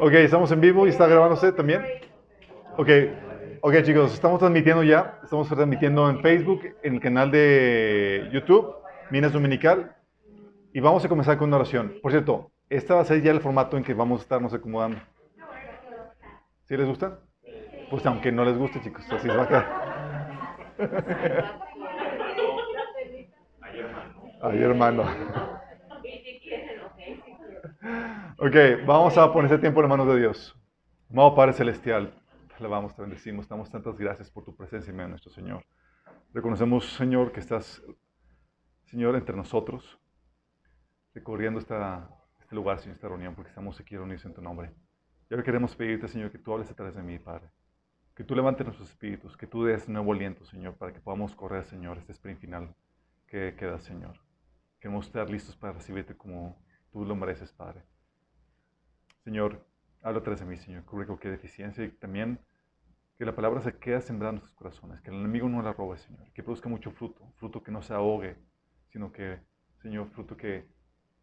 Ok, estamos en vivo y está grabándose también. Ok, ok chicos, estamos transmitiendo ya. Estamos transmitiendo en Facebook, en el canal de YouTube, Minas Dominical. Y vamos a comenzar con una oración. Por cierto, este va a ser ya el formato en que vamos a estarnos acomodando. ¿Sí les gusta? Pues aunque no les guste, chicos, así se va a quedar. Ay, hermano. Ok, vamos a poner ese tiempo en manos de Dios. Amado Padre Celestial, te alabamos, te bendecimos, damos tantas gracias por tu presencia en nuestro Señor. Reconocemos, Señor, que estás, Señor, entre nosotros, recorriendo esta, este lugar, Señor, esta reunión, porque estamos aquí reunidos en tu nombre. Y ahora queremos pedirte, Señor, que tú hables través de mí, Padre. Que tú levantes nuestros espíritus, que tú des nuevo aliento, Señor, para que podamos correr, Señor, este sprint final que queda, Señor. Queremos estar listos para recibirte como tú lo mereces, Padre. Señor, habla través de mí, Señor, cubre cualquier deficiencia y también que la palabra se quede sembrada en nuestros corazones, que el enemigo no la robe, Señor, que produzca mucho fruto, fruto que no se ahogue, sino que, Señor, fruto que,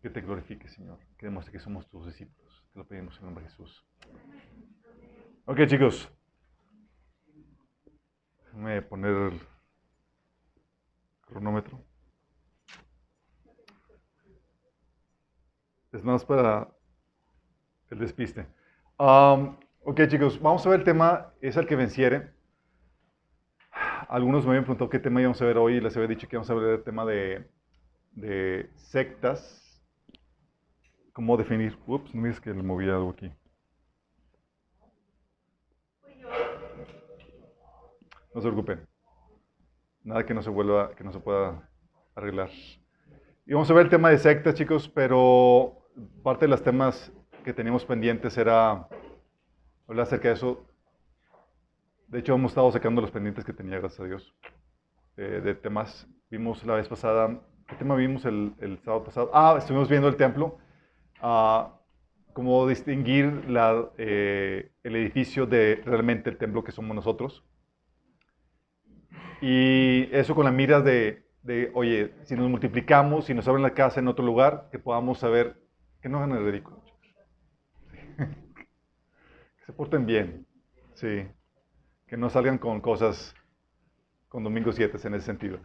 que te glorifique, Señor, que demuestre que somos tus discípulos. Te lo pedimos en el nombre de Jesús. Ok, chicos. Déjame poner el cronómetro. Es más para el despiste. ok, chicos, vamos a ver el tema, es el que venciere. Algunos me habían preguntado qué tema íbamos a ver hoy les había dicho que íbamos a ver el tema de, sectas. ¿Cómo definir? Ups, no me dices que le moví algo aquí. No se preocupen. Nada que no se vuelva, que no se pueda arreglar. Y vamos a ver el tema de sectas, chicos, pero parte de los temas que teníamos pendientes era hablar acerca de eso. De hecho, hemos estado sacando los pendientes que tenía, gracias a Dios, eh, de temas. Vimos la vez pasada, ¿qué tema vimos el, el sábado pasado? Ah, estuvimos viendo el templo. Ah, cómo distinguir la, eh, el edificio de realmente el templo que somos nosotros. Y eso con la mira de, de, oye, si nos multiplicamos, si nos abren la casa en otro lugar, que podamos saber que no hagan el ridículo. que se porten bien. Sí. Que no salgan con cosas, con domingos 7 en ese sentido.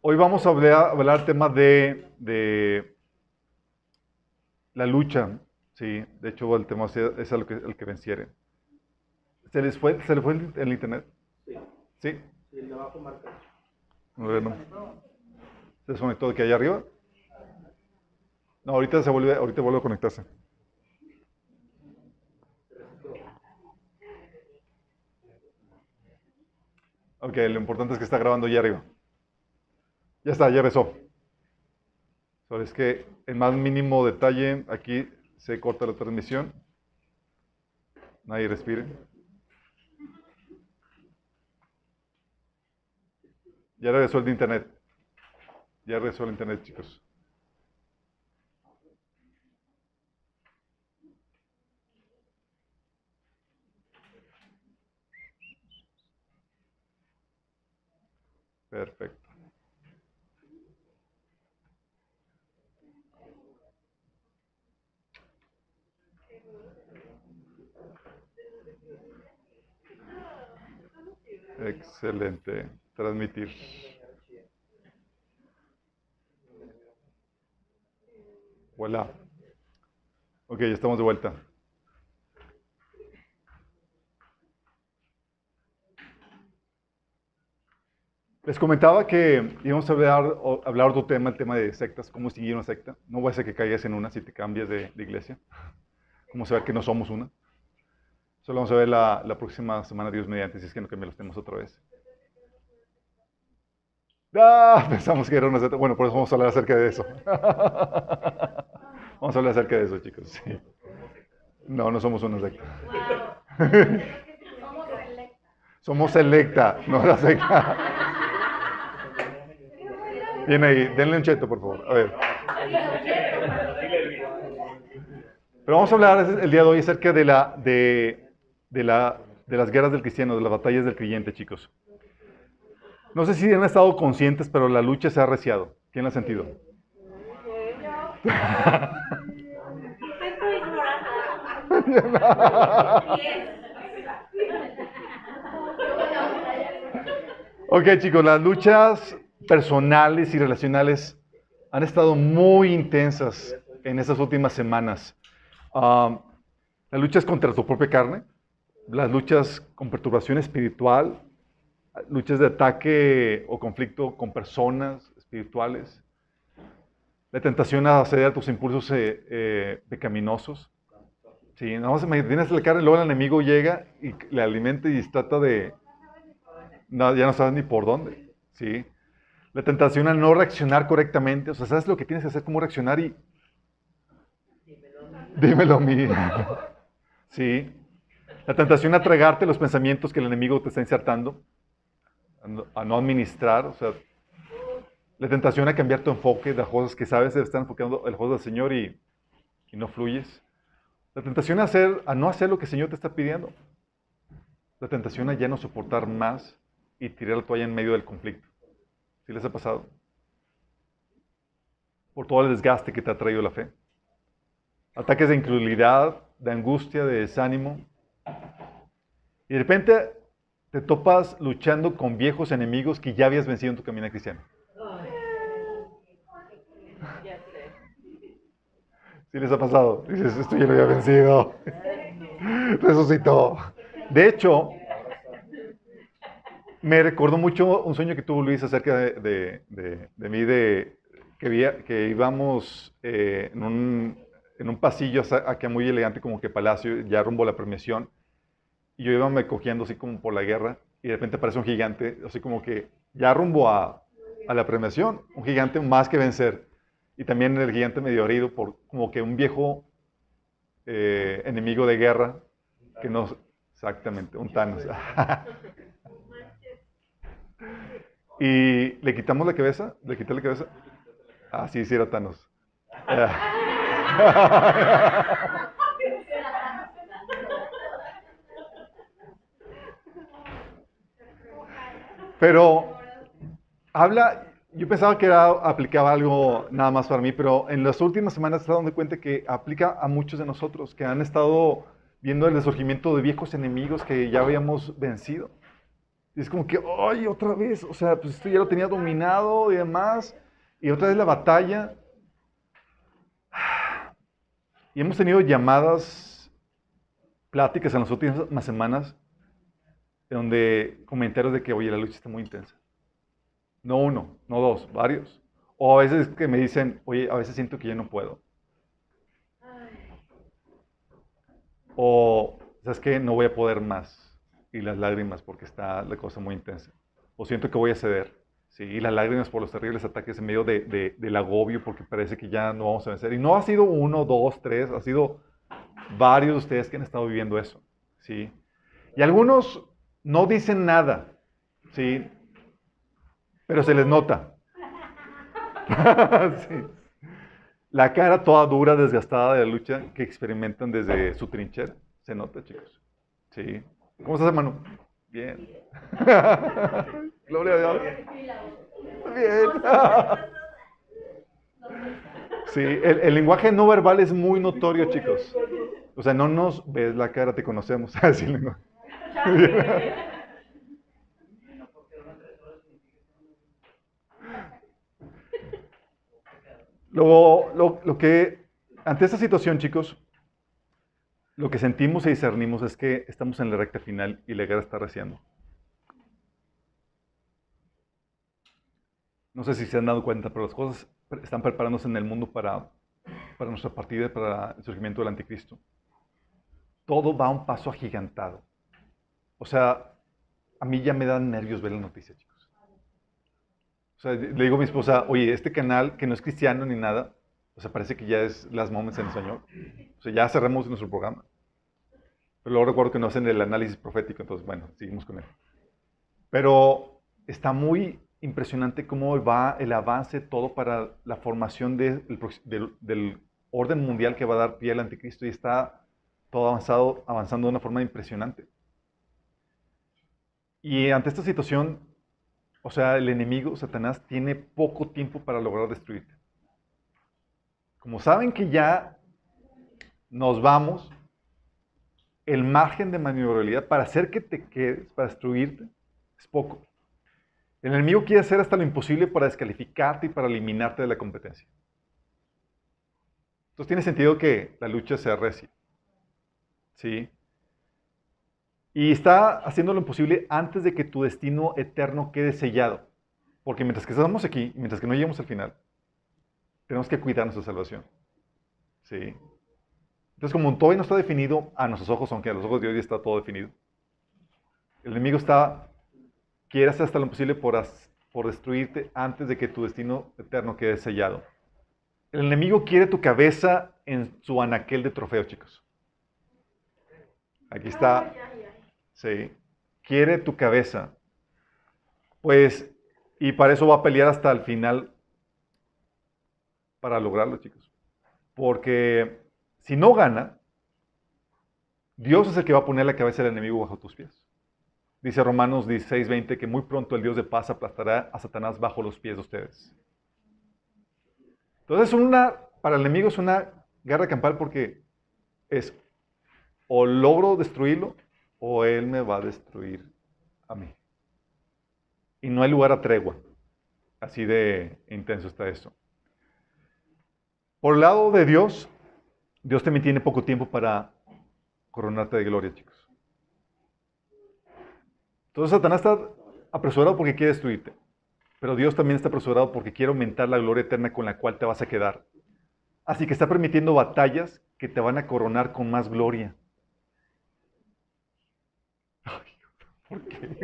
hoy vamos a hablar, hablar tema de, de, la lucha. Sí, de hecho el tema es el que, el que venciere. ¿Se les fue, ¿se les fue el, internet? Sí. ¿Sí? Sí, el de abajo marca. Bueno. ¿Se desconectó de que allá arriba? No, ahorita se vuelve, ahorita vuelve a conectarse. Ok, lo importante es que está grabando allá arriba. Ya está, ya rezó. Solo es que en más mínimo detalle, aquí se corta la transmisión. Nadie respire. Ya regresó el internet. Ya regresó el internet, chicos. Perfecto. Excelente. Transmitir. Hola. Ok, ya estamos de vuelta. Les comentaba que íbamos a hablar, hablar otro tema, el tema de sectas, cómo seguir una secta. No voy a ser que caigas en una si te cambias de, iglesia. Cómo saber que no somos una. Solo vamos a ver la, la, próxima semana, Dios mediante, si es que no cambiamos los temas otra vez. Ah, pensamos que era una secta. Bueno, por eso vamos a hablar acerca de eso. vamos a hablar acerca de eso, chicos. Sí. No, no somos una secta. somos selecta, no la secta. Viene ahí, denle un cheto, por favor. A ver. Pero vamos a hablar el día de hoy acerca de, la, de, de, la, de las guerras del cristiano, de las batallas del creyente, chicos. No sé si han estado conscientes, pero la lucha se ha arreciado. ¿Quién la ha sentido? ok, chicos, las luchas personales y relacionales han estado muy intensas en estas últimas semanas. Um, las luchas contra tu propia carne, las luchas con perturbación espiritual, luchas de ataque o conflicto con personas espirituales, la tentación a ceder a tus impulsos eh, eh, pecaminosos. Sí, nada más tienes la carne, luego el enemigo llega y le alimenta y trata de... No, ya no sabes ni por dónde. Sí. La tentación a no reaccionar correctamente. O sea, sabes lo que tienes que hacer, cómo reaccionar y... Dímelo a mí. Sí. La tentación a tragarte los pensamientos que el enemigo te está insertando, a no administrar, o sea, la tentación a cambiar tu enfoque de las cosas que sabes de estar enfocando el juego del Señor y, no fluyes. La tentación a, hacer, a no hacer lo que el Señor te está pidiendo. La tentación a ya no soportar más y tirar la toalla en medio del conflicto. ¿Sí les ha pasado? Por todo el desgaste que te ha traído la fe. Ataques de incredulidad, de angustia, de desánimo. Y de repente te topas luchando con viejos enemigos que ya habías vencido en tu camino cristiano. ¿Sí les ha pasado? Dices, esto ya lo había vencido. Resucitó. De hecho, me recordó mucho un sueño que tuvo Luis acerca de, mí, de que, íbamos eh, en, un, en, un, pasillo aquí muy elegante, como que palacio, ya rumbo a la premiación, y yo iba me cogiendo así como por la guerra, y de repente aparece un gigante, así como que ya rumbo a, a la premiación, un gigante más que vencer. Y también el gigante medio herido por como que un viejo eh, enemigo de guerra que no... Exactamente, un Thanos. y le quitamos la cabeza, le quité la cabeza. Ah, sí, sí Thanos. Pero habla, yo pensaba que era, aplicaba algo nada más para mí, pero en las últimas semanas he estado dando cuenta que aplica a muchos de nosotros que han estado viendo el resurgimiento de viejos enemigos que ya habíamos vencido. Y es como que, ¡ay, otra vez! O sea, pues esto ya lo tenía dominado y demás. Y otra vez la batalla. Y hemos tenido llamadas, pláticas en las últimas semanas, donde comentarios de que, oye, la lucha está muy intensa. No uno, no dos, varios. O a veces que me dicen, oye, a veces siento que yo no puedo. O, ¿sabes qué? No voy a poder más. Y las lágrimas porque está la cosa muy intensa. O siento que voy a ceder. Sí, y las lágrimas por los terribles ataques en medio de, del agobio porque parece que ya no vamos a vencer. Y no ha sido uno, dos, tres, ha sido varios de ustedes que han estado viviendo eso. ¿sí? Y algunos no dicen nada. ¿sí? pero se les nota. La cara toda dura, desgastada de la lucha que experimentan desde su trinchera. Se nota, chicos. Sí. ¿Cómo estás, hermano? Bien. Gloria a Dios. Bien. Sí, el, el, lenguaje no verbal es muy notorio, chicos. O sea, no nos ves la cara, te conocemos. Así lenguaje. Lo, lo, que, ante esta situación, chicos, lo que sentimos y discernimos es que estamos en la recta final y la guerra está reciendo. No sé si se han dado cuenta, pero las cosas están preparándose en el mundo para, para nuestra partida, para el surgimiento del anticristo. Todo va a un paso agigantado. O sea, a mí ya me dan nervios ver la noticia, chicos. O sea, le digo a mi esposa, oye, este canal que no es cristiano ni nada, o sea, parece que ya es Las Moments en Señor. O sea, ya cerramos nuestro programa. Pero luego recuerdo que no hacen el análisis profético, entonces, bueno, seguimos con él. Pero está muy impresionante cómo va el avance todo para la formación del, del orden mundial que va a dar pie al anticristo y está todo avanzado, avanzando de una forma impresionante. Y ante esta situación, o sea, el enemigo, Satanás, tiene poco tiempo para lograr destruirte. Como saben que ya nos vamos, el margen de maniobrabilidad para hacer que te quedes, para destruirte, es poco. El enemigo quiere hacer hasta lo imposible para descalificarte y para eliminarte de la competencia. Entonces tiene sentido que la lucha sea recia. ¿Sí? Y está haciendo lo imposible antes de que tu destino eterno quede sellado. Porque mientras que estamos aquí, mientras que no lleguemos al final, tenemos que cuidar nuestra salvación. ¿Sí? Entonces, como todavía no está definido a nuestros ojos, aunque a los ojos de Dios ya está todo definido, el enemigo está, quiere hacer hasta lo posible por, por destruirte antes de que tu destino eterno quede sellado. El enemigo quiere tu cabeza en su anaquel de trofeo, chicos. Aquí está. Sí. Quiere tu cabeza. Pues, y para eso va a pelear hasta el final para lograrlo, chicos. Porque si no gana, Dios es el que va a poner la cabeza del enemigo bajo tus pies. Dice Romanos 16, 20 que muy pronto el Dios de paz aplastará a Satanás bajo los pies de ustedes. Entonces, una, para el enemigo es una guerra campal porque es o logro destruirlo o él me va a destruir a mí. Y no hay lugar a tregua. Así de intenso está esto. Por el lado de Dios, Dios también tiene poco tiempo para coronarte de gloria, chicos. Entonces Satanás está apresurado porque quiere destruirte. Pero Dios también está apresurado porque quiere aumentar la gloria eterna con la cual te vas a quedar. Así que está permitiendo batallas que te van a coronar con más gloria. ¿Por qué?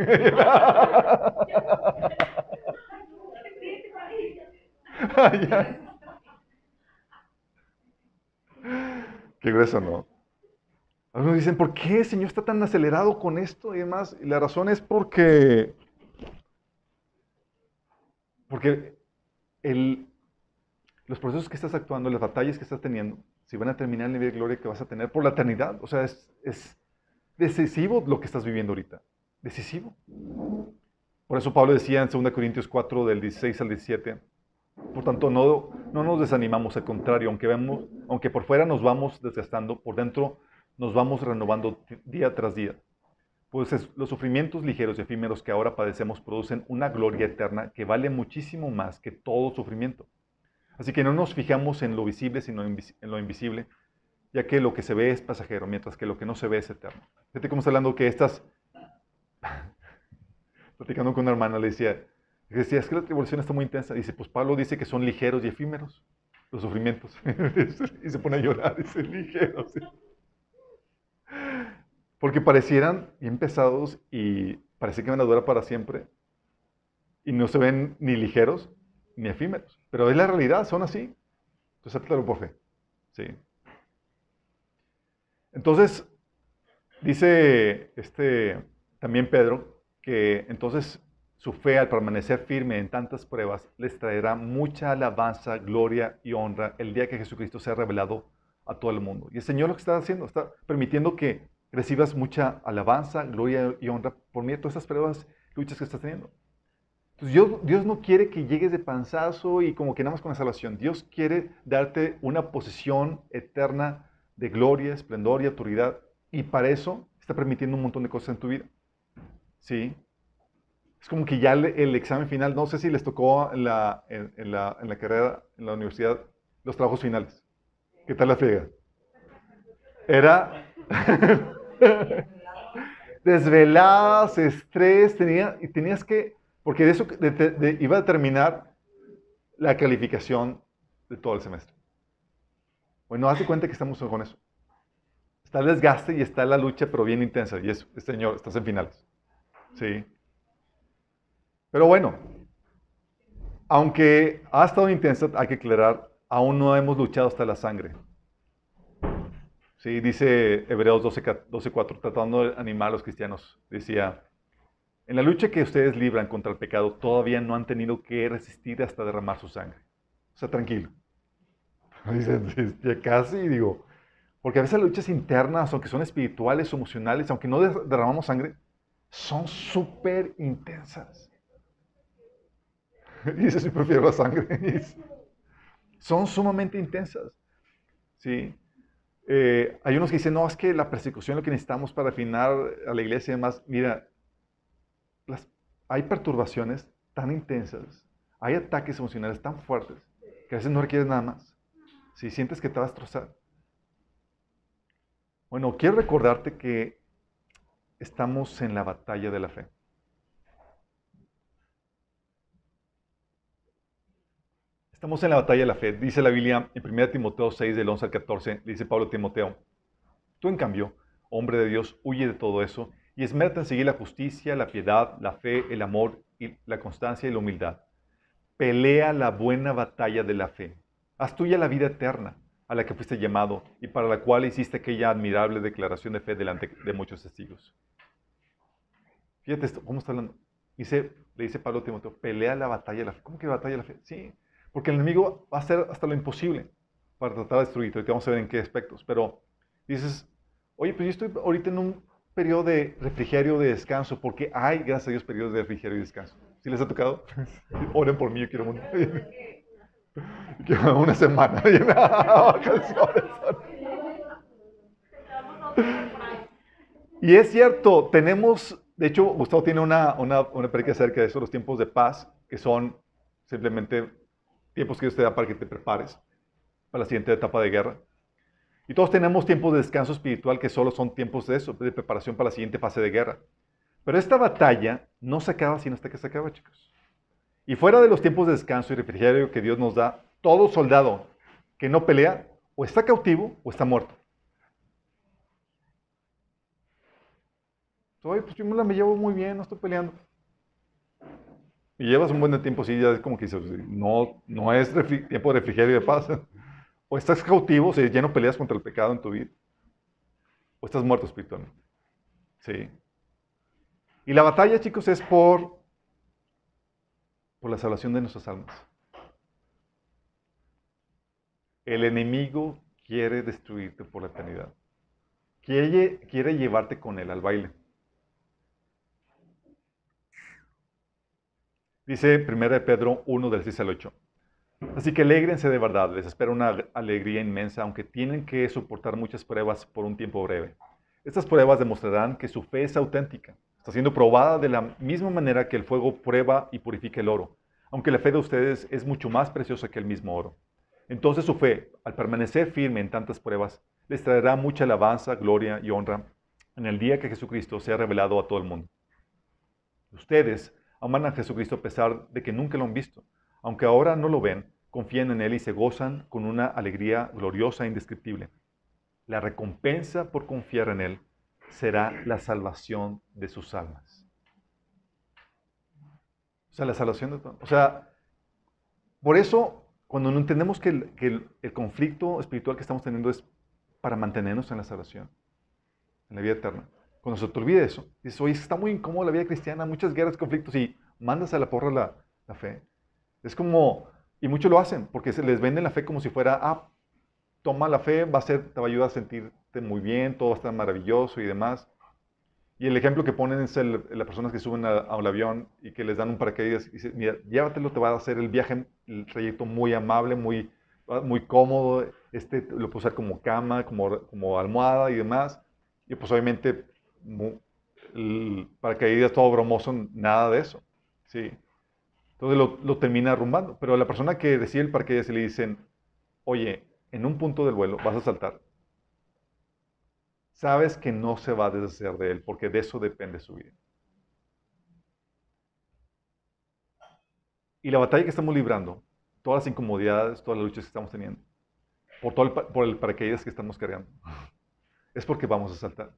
Qué grueso, ¿no? Algunos dicen, ¿por qué el Señor está tan acelerado con esto y demás? Y la razón es porque, porque el, los procesos que estás actuando, las batallas que estás teniendo, si van a terminar el nivel de gloria que vas a tener por la eternidad. O sea, es, es decisivo lo que estás viviendo ahorita decisivo. Por eso Pablo decía en 2 Corintios 4, del 16 al 17, por tanto, no, no nos desanimamos, al contrario, aunque, vemos, aunque por fuera nos vamos desgastando, por dentro nos vamos renovando día tras día. Pues los sufrimientos ligeros y efímeros que ahora padecemos producen una gloria eterna que vale muchísimo más que todo sufrimiento. Así que no nos fijamos en lo visible, sino en lo invisible, ya que lo que se ve es pasajero, mientras que lo que no se ve es eterno. Fíjate cómo está hablando que estas platicando con una hermana, le decía, decía, es que la tribulación está muy intensa. Dice, pues Pablo dice que son ligeros y efímeros los sufrimientos. y se pone a llorar, dice, ligeros. Porque parecieran bien pesados y parece que van a durar para siempre. Y no se ven ni ligeros ni efímeros. Pero es la realidad, son así. Entonces, claro por fe. Sí. Entonces, dice este, también Pedro, que entonces su fe al permanecer firme en tantas pruebas les traerá mucha alabanza, gloria y honra el día que Jesucristo sea revelado a todo el mundo. Y el Señor lo que está haciendo, está permitiendo que recibas mucha alabanza, gloria y honra por medio de todas estas pruebas, luchas que estás teniendo. Dios, Dios no quiere que llegues de panzazo y como que nada más con la salvación. Dios quiere darte una posición eterna de gloria, esplendor y autoridad. Y para eso está permitiendo un montón de cosas en tu vida. ¿sí? Es como que ya el, examen final, no sé si les tocó en la, en, la, en la, carrera, en la universidad, los trabajos finales. ¿Qué tal la friega? Era desveladas, estrés, tenía, y tenías que, porque de eso iba a determinar la calificación de todo el semestre. Bueno, hace cuenta que estamos con eso. Está el desgaste y está la lucha, pero bien intensa. Y eso, señor, estás en finales. Sí. Pero bueno, aunque ha estado intensa, hay que aclarar, aún no hemos luchado hasta la sangre. Sí, dice Hebreos 12.4, 12, tratando de animar a los cristianos, decía, en la lucha que ustedes libran contra el pecado, todavía no han tenido que resistir hasta derramar su sangre. O sea, tranquilo. Ya casi, digo, porque a veces las luchas internas, aunque son espirituales emocionales, aunque no derramamos sangre, son súper intensas. Dice, si prefiero la sangre. Son sumamente intensas. ¿Sí? Eh, hay unos que dicen, no, es que la persecución lo que necesitamos para afinar a la iglesia y demás. Mira, hay perturbaciones tan intensas, hay ataques emocionales tan fuertes, que a veces no requieres nada más. Si sientes que te vas a destrozar. Bueno, quiero recordarte que estamos en la batalla de la fe. Estamos en la batalla de la fe. Dice la Biblia en 1 Timoteo 6, del 11 al 14, dice Pablo a Timoteo, tú en cambio, hombre de Dios, huye de todo eso y esmérate en seguir la justicia, la piedad, la fe, el amor, y la constancia y la humildad. Pelea la buena batalla de la fe. Haz tuya la vida eterna a la que fuiste llamado y para la cual hiciste aquella admirable declaración de fe delante de muchos testigos. Fíjate esto, cómo está hablando. Dice, le dice Pablo a Timoteo, pelea la batalla de la fe. ¿Cómo que la batalla de la fe? Sí, porque el enemigo va a hacer hasta lo imposible para tratar de destruirte. Ahorita vamos a ver en qué aspectos. Pero dices, oye, pues yo estoy ahorita en un periodo de refrigerio, de descanso, porque hay, gracias a Dios, periodos de refrigerio y descanso. ¿Sí les ha tocado? Oren por mí, yo quiero, quiero una semana. y es cierto, tenemos, de hecho, Gustavo tiene una, una, una acerca de eso, los tiempos de paz, que son simplemente tiempos que Dios te da para que te prepares para la siguiente etapa de guerra. Y todos tenemos tiempos de descanso espiritual que solo son tiempos de eso, de preparación para la siguiente fase de guerra. Pero esta batalla no se acaba sino hasta que se acaba, chicos. Y fuera de los tiempos de descanso y refrigerio que Dios nos da, todo soldado que no pelea o está cautivo o está muerto. Oye, pues yo me llevo muy bien, no estoy peleando y llevas un buen tiempo así, ya es como que no, no es tiempo de refrigerio y de paz. O estás cautivo, o sea, ya no peleas contra el pecado en tu vida. O estás muerto espiritualmente. Sí. Y la batalla, chicos, es por, por la salvación de nuestras almas. El enemigo quiere destruirte por la eternidad. Quiere, quiere llevarte con él al baile. Dice 1 Pedro 1 del 6 al 8. Así que alegrense de verdad, les espera una alegría inmensa, aunque tienen que soportar muchas pruebas por un tiempo breve. Estas pruebas demostrarán que su fe es auténtica. Está siendo probada de la misma manera que el fuego prueba y purifica el oro, aunque la fe de ustedes es mucho más preciosa que el mismo oro. Entonces su fe, al permanecer firme en tantas pruebas, les traerá mucha alabanza, gloria y honra en el día que Jesucristo sea revelado a todo el mundo. Ustedes aman a Jesucristo a pesar de que nunca lo han visto. Aunque ahora no lo ven, confían en Él y se gozan con una alegría gloriosa e indescriptible. La recompensa por confiar en Él será la salvación de sus almas. O sea, la salvación de. O sea, por eso, cuando no entendemos que, el, el conflicto espiritual que estamos teniendo es para mantenernos en la salvación, en la vida eterna, cuando se te olvide eso, dices, oye, está muy incómodo la vida cristiana, muchas guerras, conflictos, y mandas a la porra la, la fe. Es como, y muchos lo hacen, porque se les vende la fe como si fuera, ah, toma la fe, va a ser, te va a ayudar a sentirte muy bien, todo va a estar maravilloso y demás. Y el ejemplo que ponen es el, las personas que suben a, un avión y que les dan un paracaídas y dicen, mira, llévatelo, te va a hacer el viaje, el trayecto muy amable, muy, muy cómodo, este lo puedes usar como cama, como, como almohada y demás. Y pues obviamente el paracaídas todo bromoso, nada de eso. ¿sí? Entonces lo, termina arrumbando. Pero a la persona que recibe el paracaídas se le dicen, oye, en un punto del vuelo vas a saltar. Sabes que no se va a deshacer de él porque de eso depende su vida. Y la batalla que estamos librando, todas las incomodidades, todas las luchas que estamos teniendo, por, todo el, por el paracaídas que estamos cargando, es porque vamos a saltar.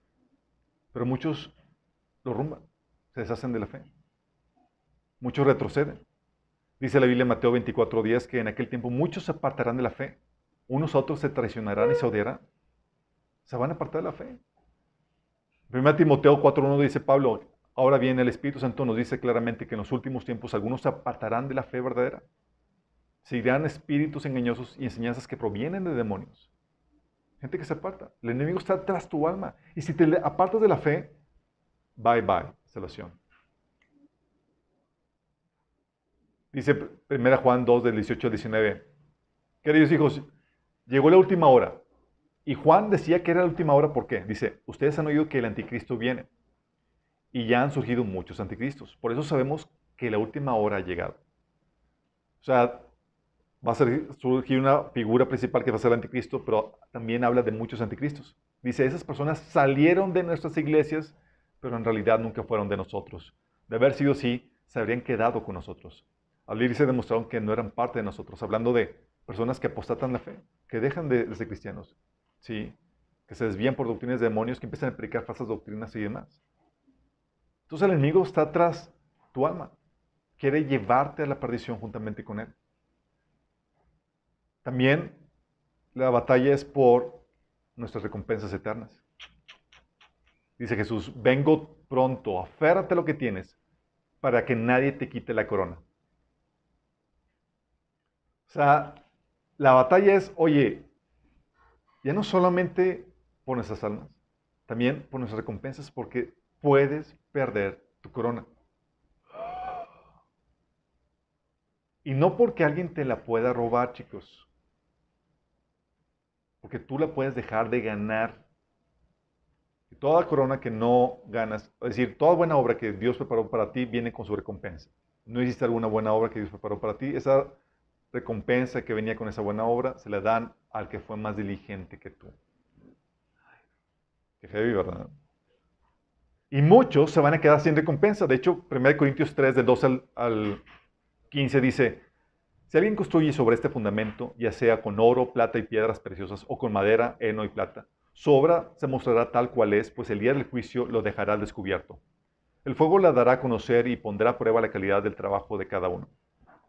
Pero muchos lo rumban, se deshacen de la fe. Muchos retroceden. Dice la Biblia en Mateo 24 días que en aquel tiempo muchos se apartarán de la fe. Unos a otros se traicionarán y se odiarán. Se van a apartar de la fe. 1 Timoteo 4.1 dice Pablo, ahora bien el Espíritu Santo nos dice claramente que en los últimos tiempos algunos se apartarán de la fe verdadera. Seguirán espíritus engañosos y enseñanzas que provienen de demonios. Gente que se aparta. El enemigo está tras tu alma. Y si te apartas de la fe, bye bye, salvación. Dice 1 Juan 2, del 18 al 19. Queridos hijos, llegó la última hora. Y Juan decía que era la última hora, ¿por qué? Dice, ustedes han oído que el anticristo viene y ya han surgido muchos anticristos. Por eso sabemos que la última hora ha llegado. O sea, va a surgir una figura principal que va a ser el anticristo, pero también habla de muchos anticristos. Dice, esas personas salieron de nuestras iglesias, pero en realidad nunca fueron de nosotros. De haber sido así, se habrían quedado con nosotros. Al ir se demostraron que no eran parte de nosotros, hablando de personas que apostatan la fe, que dejan de, ser cristianos, ¿sí? que se desvían por doctrinas de demonios, que empiezan a predicar falsas doctrinas y demás. Entonces el enemigo está tras tu alma, quiere llevarte a la perdición juntamente con él. También la batalla es por nuestras recompensas eternas. Dice Jesús, vengo pronto, aférrate lo que tienes para que nadie te quite la corona. O sea, la batalla es, oye, ya no solamente por nuestras almas, también por nuestras recompensas, porque puedes perder tu corona. Y no porque alguien te la pueda robar, chicos. Porque tú la puedes dejar de ganar. Y toda corona que no ganas, es decir, toda buena obra que Dios preparó para ti viene con su recompensa. No existe alguna buena obra que Dios preparó para ti. Esa recompensa que venía con esa buena obra se la dan al que fue más diligente que tú. Qué heavy, ¿verdad? Y muchos se van a quedar sin recompensa. De hecho, 1 Corintios 3, del 2 al, 15 dice, si alguien construye sobre este fundamento, ya sea con oro, plata y piedras preciosas, o con madera, heno y plata, su obra se mostrará tal cual es, pues el día del juicio lo dejará descubierto. El fuego la dará a conocer y pondrá a prueba la calidad del trabajo de cada uno.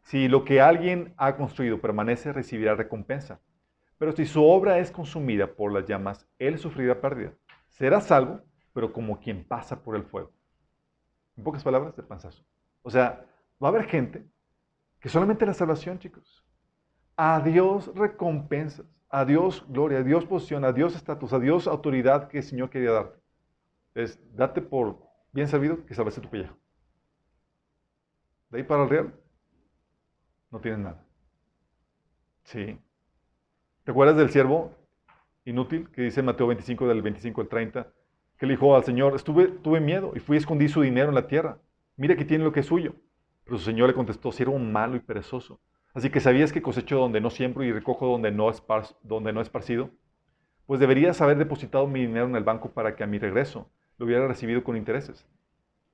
Si lo que alguien ha construido permanece, recibirá recompensa. Pero si su obra es consumida por las llamas, él sufrirá pérdida. Será salvo, pero como quien pasa por el fuego. En pocas palabras, de panzazo. O sea, va a haber gente que solamente la salvación, chicos. A Dios recompensas, a Dios gloria, a Dios posición, a Dios estatus, a Dios autoridad que el Señor quería darte. Es, date por bien servido que salvaste tu pellejo. De ahí para el real, no tienes nada. Sí. ¿Te acuerdas del siervo inútil que dice Mateo 25 del 25 al 30? Que le dijo al Señor, estuve, tuve miedo y fui a escondí su dinero en la tierra. Mira que tiene lo que es suyo. Pero su señor le contestó, si era un malo y perezoso. Así que sabías que cosecho donde no siembro y recojo donde no, donde no esparcido. Pues deberías haber depositado mi dinero en el banco para que a mi regreso lo hubiera recibido con intereses.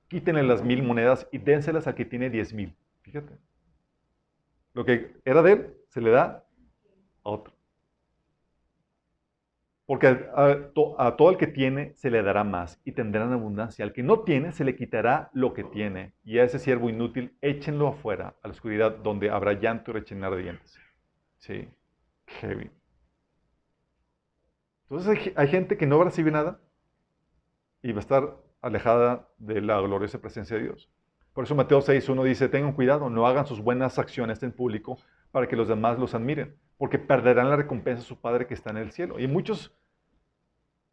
Quítenle las mil monedas y dénselas a que tiene diez mil. Fíjate. Lo que era de él se le da a otro. Porque a, todo el que tiene se le dará más y tendrán abundancia. Al que no tiene se le quitará lo que tiene. Y a ese siervo inútil échenlo afuera, a la oscuridad, donde habrá llanto y rechinar de dientes. Sí, heavy. Entonces hay, gente que no va a recibir nada y va a estar alejada de la gloriosa presencia de Dios. Por eso Mateo 6.1 dice, tengan cuidado, no hagan sus buenas acciones en público para que los demás los admiren, porque perderán la recompensa de su Padre que está en el cielo. Y muchos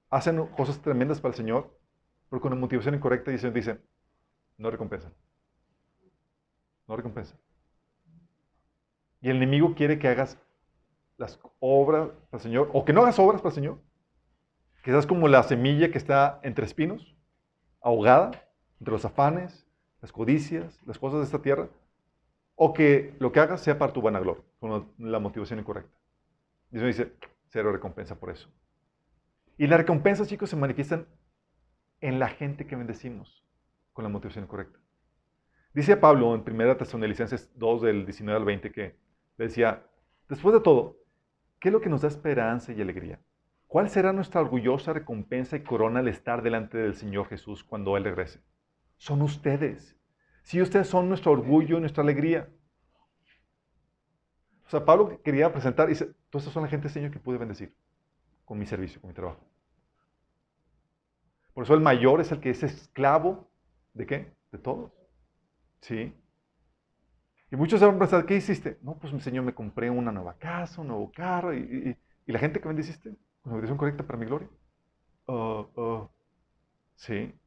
hacen cosas tremendas para el Señor, pero con la motivación incorrecta dicen, dicen no recompensan. No recompensan. Y el enemigo quiere que hagas las obras para el Señor, o que no hagas obras para el Señor. Que seas como la semilla que está entre espinos, ahogada, entre los afanes, las codicias, las cosas de esta tierra, o que lo que hagas sea para tu vanagloria, con la motivación incorrecta. Y eso dice, cero recompensa por eso. Y las recompensas, chicos, se manifiestan en la gente que bendecimos con la motivación correcta. Dice Pablo en 1 Tesalonicenses 2 del 19 al 20 que decía, después de todo, ¿qué es lo que nos da esperanza y alegría? ¿Cuál será nuestra orgullosa recompensa y corona al estar delante del Señor Jesús cuando Él regrese? Son ustedes. Si ustedes son nuestro orgullo y nuestra alegría. O sea, Pablo quería presentar y dice, todas estas son la gente, Señor, que pude bendecir con mi servicio, con mi trabajo. Por eso el mayor es el que es esclavo de qué? De todos. ¿Sí? Y muchos se van a pensar, ¿qué hiciste? No, pues mi Señor me compré una nueva casa, un nuevo carro. ¿Y, la gente que bendiciste? Con la bendición correcta para mi gloria. Uh, uh, sí.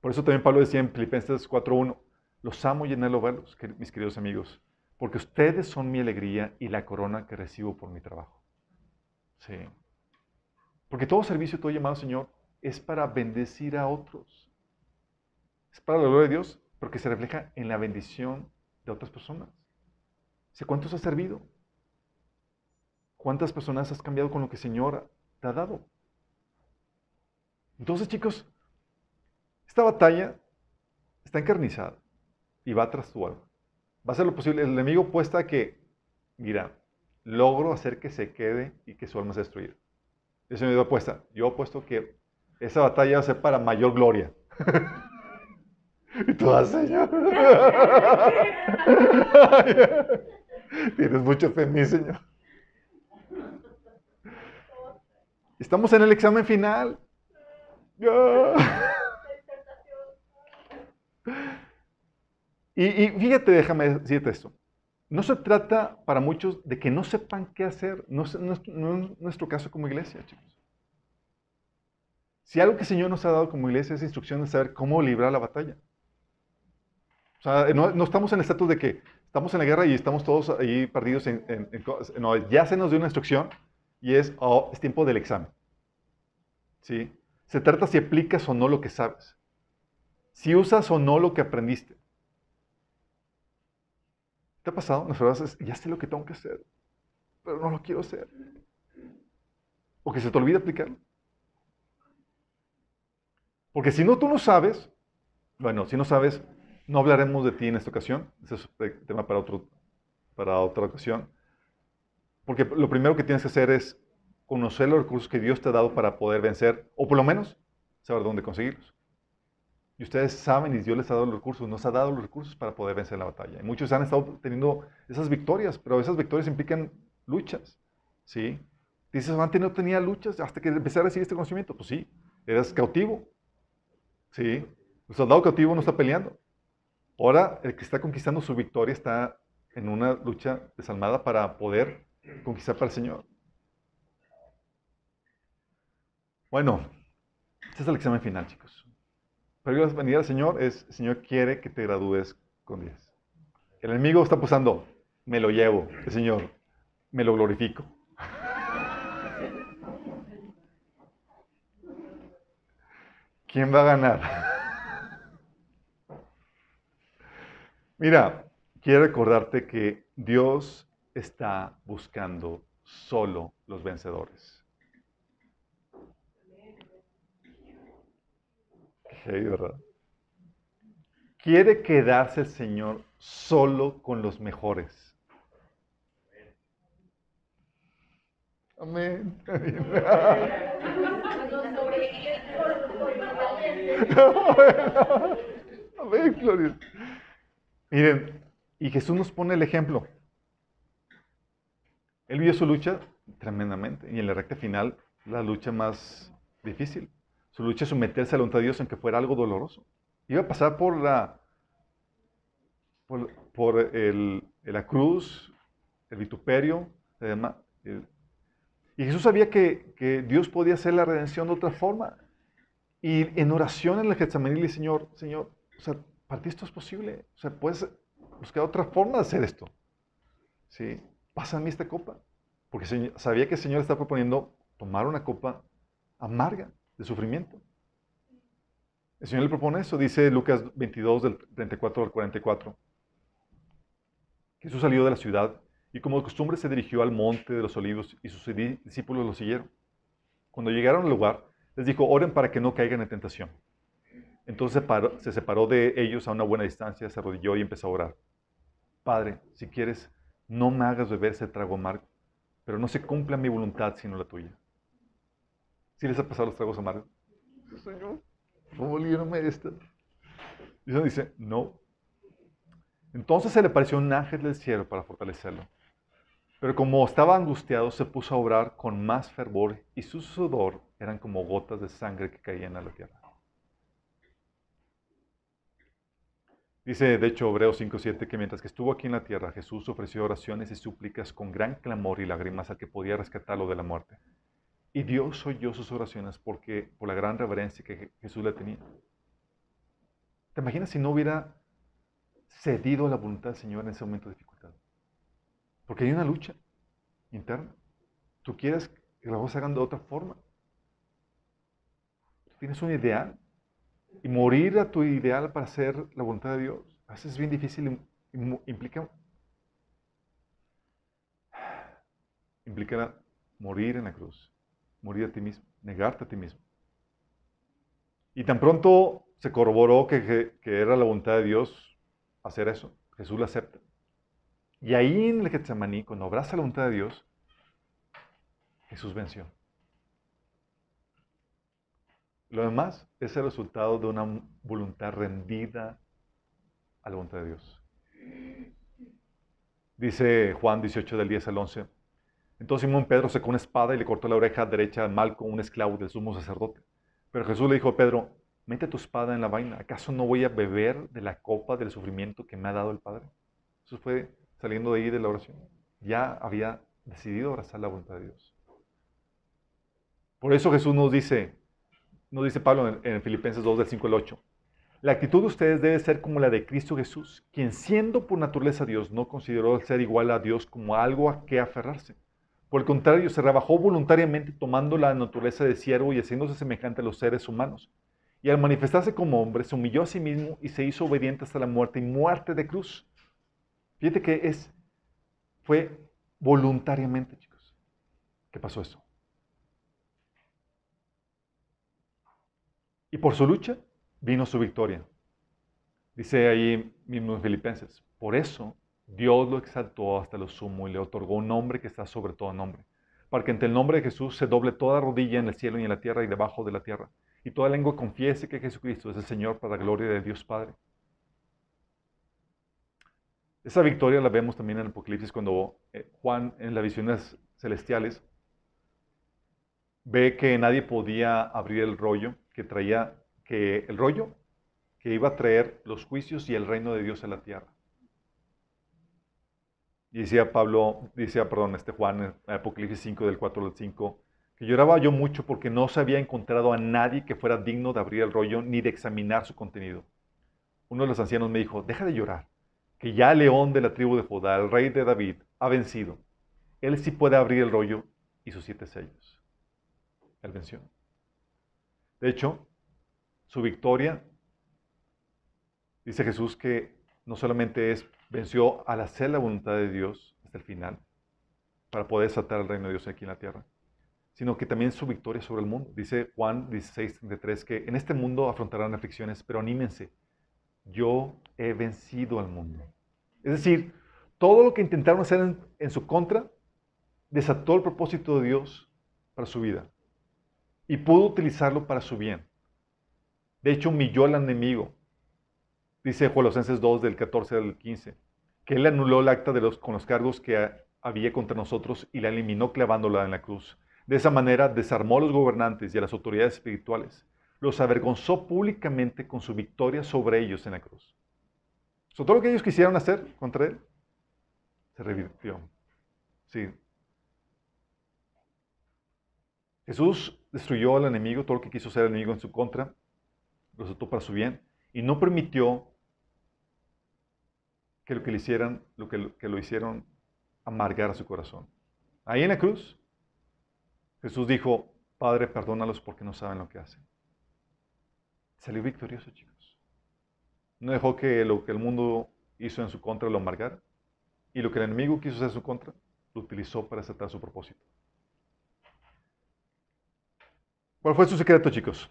Por eso también Pablo decía en Filipenses 4.1, los amo y anhelo verlos, mis queridos amigos, porque ustedes son mi alegría y la corona que recibo por mi trabajo. Sí. Porque todo servicio, todo llamado, Señor, es para bendecir a otros. Es para la gloria de Dios, porque se refleja en la bendición de otras personas. ¿Cuántos has servido? ¿Cuántas personas has cambiado con lo que el Señor te ha dado? Entonces, chicos, esta batalla está encarnizada y va tras tu alma. Va a ser lo posible. El enemigo apuesta a que, mira, logro hacer que se quede y que su alma se destruya. Ese enemigo apuesta. Yo apuesto que esa batalla va a ser para mayor gloria. y tú vas, Señor. Tienes mucho fe en mí, Señor. Estamos en el examen final. Y, y, fíjate, déjame decirte esto. No se trata para muchos de que no sepan qué hacer. No, es nuestro caso como iglesia, chicos. Si algo que el Señor nos ha dado como iglesia es instrucción de saber cómo librar la batalla. O sea, no, estamos en el estatus de que estamos en la guerra y estamos todos ahí perdidos en, no, ya se nos dio una instrucción y es, oh, es tiempo del examen. ¿Sí? Se trata si aplicas o no lo que sabes. Si usas o no lo que aprendiste. ¿Te ha pasado? Las verdad ya sé lo que tengo que hacer, pero no lo quiero hacer. O que se te olvida aplicarlo. Porque si no tú no sabes, bueno, si no sabes, no hablaremos de ti en esta ocasión. Ese es un tema para, otro, para otra ocasión. Porque lo primero que tienes que hacer es conocer los recursos que Dios te ha dado para poder vencer, o por lo menos saber dónde conseguirlos. Y ustedes saben, y Dios les ha dado los recursos, nos ha dado los recursos para poder vencer la batalla. Y muchos han estado teniendo esas victorias, pero esas victorias implican luchas. ¿Sí? Dices, antes no tenía luchas hasta que empecé a recibir este conocimiento. Pues sí, eras cautivo. ¿Sí? El soldado cautivo no está peleando. Ahora, el que está conquistando su victoria está en una lucha desalmada para poder conquistar para el Señor. Bueno, este es el examen final, chicos. Pero venir al Señor es, el Señor quiere que te gradúes con 10. El enemigo está posando, me lo llevo. El Señor, me lo glorifico. ¿Quién va a ganar? Mira, quiero recordarte que Dios está buscando solo los vencedores. ¿verdad? Quiere quedarse el Señor solo con los mejores. Amén. Amén, Miren, y Jesús nos pone el ejemplo. Él vio su lucha tremendamente y en la recta final la lucha más difícil. Su lucha es someterse a la voluntad de Dios aunque fuera algo doloroso. Iba a pasar por la, por, el, la cruz, el vituperio, y Jesús sabía que, Dios podía hacer la redención de otra forma. Y en oración en el Getsemaní le Señor, Señor, o sea, para ti esto es posible. O sea, puedes buscar otra forma de hacer esto. ¿Sí? Pásame esta copa. Porque sabía que el Señor está proponiendo tomar una copa amarga de sufrimiento. El Señor le propone eso, dice Lucas 22 del 34 al 44. Jesús salió de la ciudad y como de costumbre se dirigió al monte de los olivos y sus discípulos lo siguieron. Cuando llegaron al lugar, les dijo, oren para que no caigan en tentación. Entonces se separó de ellos a una buena distancia, se arrodilló y empezó a orar. Padre, si quieres, no me hagas beber ese trago amargo, pero no se cumpla mi voluntad sino la tuya. ¿Sí les ha pasado los tragos amargos? Señor, ¿cómo líbrame esto? Y Dios dice, no. Entonces se le apareció un ángel del cielo para fortalecerlo. Pero como estaba angustiado, se puso a obrar con más fervor y su sudor eran como gotas de sangre que caían a la tierra. Dice, de hecho, Hebreos 5.7, que mientras que estuvo aquí en la tierra, Jesús ofreció oraciones y súplicas con gran clamor y lágrimas al que podía rescatarlo de la muerte. Y Dios oyó sus oraciones porque, por la gran reverencia que Jesús le tenía. ¿Te imaginas si no hubiera cedido a la voluntad del Señor en ese momento de dificultad? Porque hay una lucha interna. Tú quieres que las cosas hagan de otra forma. Tienes un ideal y morir a tu ideal para hacer la voluntad de Dios, a veces es bien difícil, implica, implica morir en la cruz, morir a ti mismo, negarte a ti mismo. Y tan pronto se corroboró que, era la voluntad de Dios hacer eso, Jesús lo acepta. Y ahí en el Getsemaní, cuando abraza la voluntad de Dios, Jesús venció. Lo demás es el resultado de una voluntad rendida a la voluntad de Dios. Dice Juan 18 del 10 al 11. Entonces Simón Pedro sacó una espada y le cortó la oreja derecha al con un esclavo del sumo sacerdote. Pero Jesús le dijo a Pedro, mete tu espada en la vaina. ¿Acaso no voy a beber de la copa del sufrimiento que me ha dado el Padre? Eso fue saliendo de ahí de la oración. Ya había decidido abrazar la voluntad de Dios. Por eso Jesús nos dice, nos dice Pablo en, Filipenses 2 del 5 al 8, la actitud de ustedes debe ser como la de Cristo Jesús, quien siendo por naturaleza Dios no consideró ser igual a Dios como algo a que aferrarse. Por el contrario, se rebajó voluntariamente tomando la naturaleza de siervo y haciéndose semejante a los seres humanos. Y al manifestarse como hombre, se humilló a sí mismo y se hizo obediente hasta la muerte y muerte de cruz. Fíjate que es, fue voluntariamente, chicos. ¿Qué pasó eso? Y por su lucha vino su victoria. Dice ahí mismo en Filipenses, por eso Dios lo exaltó hasta lo sumo y le otorgó un nombre que está sobre todo nombre, para que ante el nombre de Jesús se doble toda rodilla en el cielo y en la tierra y debajo de la tierra, y toda lengua confiese que Jesucristo es el Señor para la gloria de Dios Padre. Esa victoria la vemos también en el Apocalipsis cuando eh, Juan en las visiones celestiales ve que nadie podía abrir el rollo que traía, que el rollo que iba a traer los juicios y el reino de Dios a la tierra. Y decía Pablo, decía, perdón, este Juan, Apocalipsis 5, del 4 al 5, que lloraba yo mucho porque no se había encontrado a nadie que fuera digno de abrir el rollo ni de examinar su contenido. Uno de los ancianos me dijo, deja de llorar, que ya el león de la tribu de Judá, el rey de David, ha vencido. Él sí puede abrir el rollo y sus siete sellos. Él venció. De hecho, su victoria, dice Jesús que no solamente es venció al hacer la voluntad de Dios hasta el final, para poder desatar el reino de Dios aquí en la tierra, sino que también su victoria sobre el mundo. Dice Juan 16:33 que en este mundo afrontarán aflicciones, pero anímense, yo he vencido al mundo. Es decir, todo lo que intentaron hacer en su contra desató el propósito de Dios para su vida y pudo utilizarlo para su bien. De hecho, humilló al enemigo. Dice Colosenses 2 del 14 al 15, que él anuló el acta con los cargos que había contra nosotros y la eliminó clavándola en la cruz. De esa manera desarmó a los gobernantes y a las autoridades espirituales. Los avergonzó públicamente con su victoria sobre ellos en la cruz. So, todo lo que ellos quisieron hacer contra él se revirtió. Sí, Jesús destruyó al enemigo, todo lo que quiso hacer el enemigo en su contra, lo resultó para su bien, y no permitió que lo que le hicieran, lo que, lo hicieron amargar a su corazón. Ahí en la cruz, Jesús dijo, Padre, perdónalos porque no saben lo que hacen. Salió victorioso, chicos. No dejó que lo que el mundo hizo en su contra lo amargara. Y lo que el enemigo quiso hacer en su contra, lo utilizó para aceptar su propósito. ¿Cuál fue su secreto, chicos?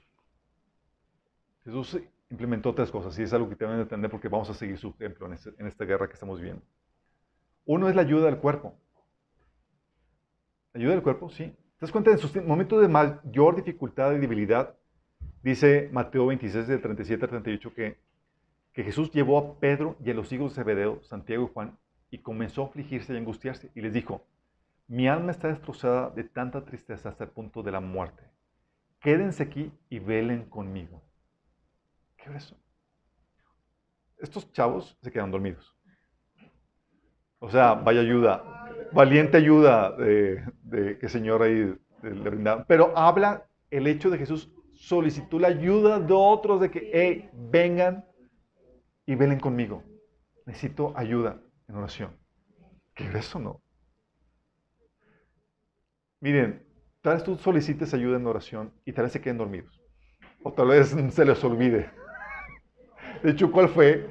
Jesús implementó tres cosas y es algo que deben entender porque vamos a seguir su ejemplo este, en, esta guerra que estamos viendo. Uno es la ayuda del cuerpo. ayuda del cuerpo? Sí. ¿Te das cuenta? En sus momentos de mayor dificultad y debilidad, dice Mateo 26, del 37 al 38, que, que Jesús llevó a Pedro y a los hijos de Zebedeo, Santiago y Juan, y comenzó a afligirse y angustiarse. Y les dijo, mi alma está destrozada de tanta tristeza hasta el punto de la muerte quédense aquí y velen conmigo. ¿Qué es eso? Estos chavos se quedan dormidos. O sea, vaya ayuda, valiente ayuda de, que el Señor ahí le brinda. Pero habla el hecho de Jesús solicitó la ayuda de otros de que, hey, vengan y velen conmigo. Necesito ayuda en oración. ¿Qué es eso, no? Miren, Tal vez tú solicites ayuda en oración y tal vez se queden dormidos. o tal vez se les olvide. De hecho, ¿cuál fue?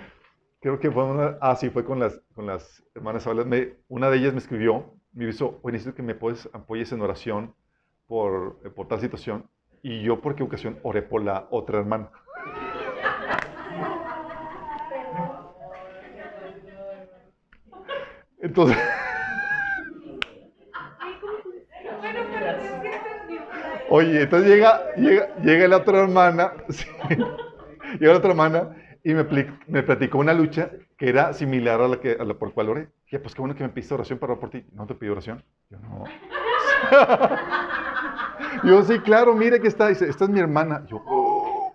Creo que fue una, ah, sí, fue con las, con las hermanas una de ellas me escribió, me dijo, oye, necesito que me apoyes en oración por, eh, por tal situación. Y yo, por qué ocasión, oré por la otra hermana. Entonces... Oye, entonces llega, llega, llega la otra hermana, llega la otra hermana y me, me, platicó una lucha que era similar a la, que, a la por cual oré. Dije, pues qué bueno que me pidiste oración para orar por ti. ¿No te pido oración? Yo no. Yo sí, claro, mire que está. Dice, esta es mi hermana. Yo, oh.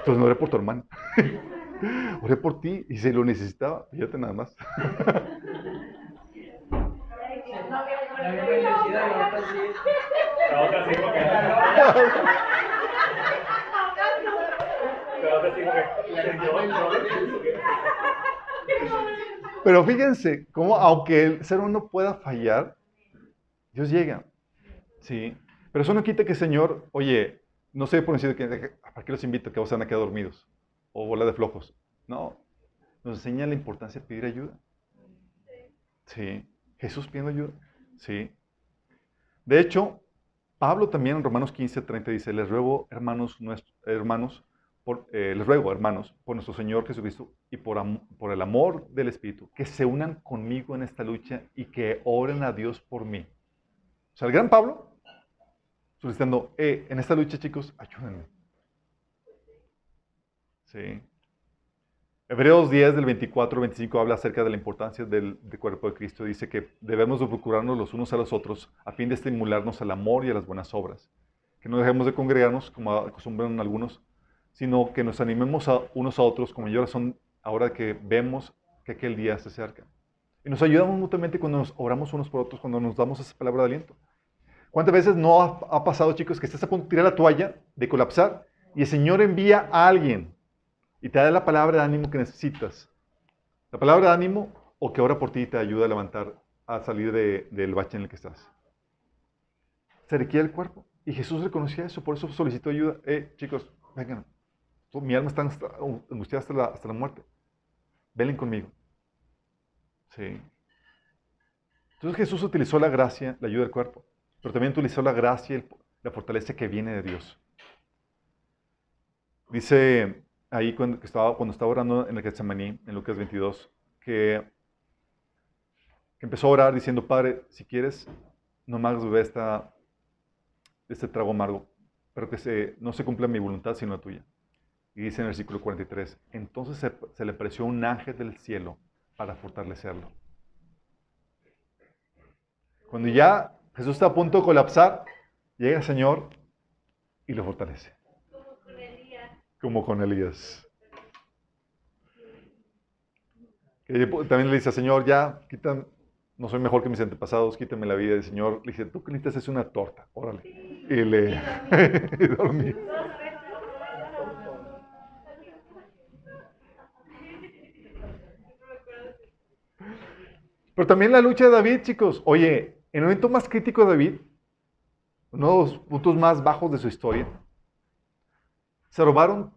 entonces no oré por tu hermana. oré por ti y se lo necesitaba. Fíjate nada más. Pero fíjense, cómo aunque el ser humano pueda fallar, Dios llega. Sí. Pero eso no quita que Señor, oye, no sé por decir que, ¿para qué los invito? Que vos van a quedar dormidos o bola de flojos. No. Nos enseña la importancia de pedir ayuda. Sí. Jesús pidiendo ayuda. Sí. De hecho, Pablo también en Romanos 15, 30 dice, les ruego, hermanos, nuestros, hermanos, por, eh, les ruego, hermanos, por nuestro Señor Jesucristo y por, por el amor del Espíritu, que se unan conmigo en esta lucha y que oren a Dios por mí. O sea, el gran Pablo, solicitando, eh, en esta lucha, chicos, ayúdenme. Sí. Hebreos 10 del 24 al 25 habla acerca de la importancia del, cuerpo de Cristo. Dice que debemos de procurarnos los unos a los otros a fin de estimularnos al amor y a las buenas obras. Que no dejemos de congregarnos como acostumbran algunos, sino que nos animemos a unos a otros como yo son ahora que vemos que aquel día se acerca. Y nos ayudamos mutuamente cuando nos oramos unos por otros, cuando nos damos esa palabra de aliento. ¿Cuántas veces no ha, ha pasado, chicos, que estás a punto de tirar la toalla, de colapsar, y el Señor envía a alguien y te da la palabra de ánimo que necesitas. La palabra de ánimo o que ora por ti te ayuda a levantar, a salir del bache en el que estás. Se requiere el cuerpo. Y Jesús reconocía eso, por eso solicitó ayuda. Eh, chicos, vengan. Mi alma está angustiada hasta la, hasta la muerte. Velen conmigo. Sí. Entonces Jesús utilizó la gracia, la ayuda del cuerpo, pero también utilizó la gracia y la fortaleza que viene de Dios. Dice ahí cuando estaba, cuando estaba orando en el Getsemaní, en Lucas 22, que, que, empezó a orar diciendo, Padre, si quieres, no me hagas beber este trago amargo, pero que se, no se cumpla mi voluntad sino la tuya. Y dice en el versículo 43, entonces se, se le apareció un ángel del cielo para fortalecerlo. Cuando ya Jesús está a punto de colapsar, llega el Señor y lo fortalece como con Elías. también le dice, Señor, ya, quitan, no soy mejor que mis antepasados, quítame la vida. del Señor le dice, tú que necesitas es una torta, órale. Y le dormí. Pero también la lucha de David, chicos. Oye, en el momento más crítico de David, uno de los puntos más bajos de su historia, se robaron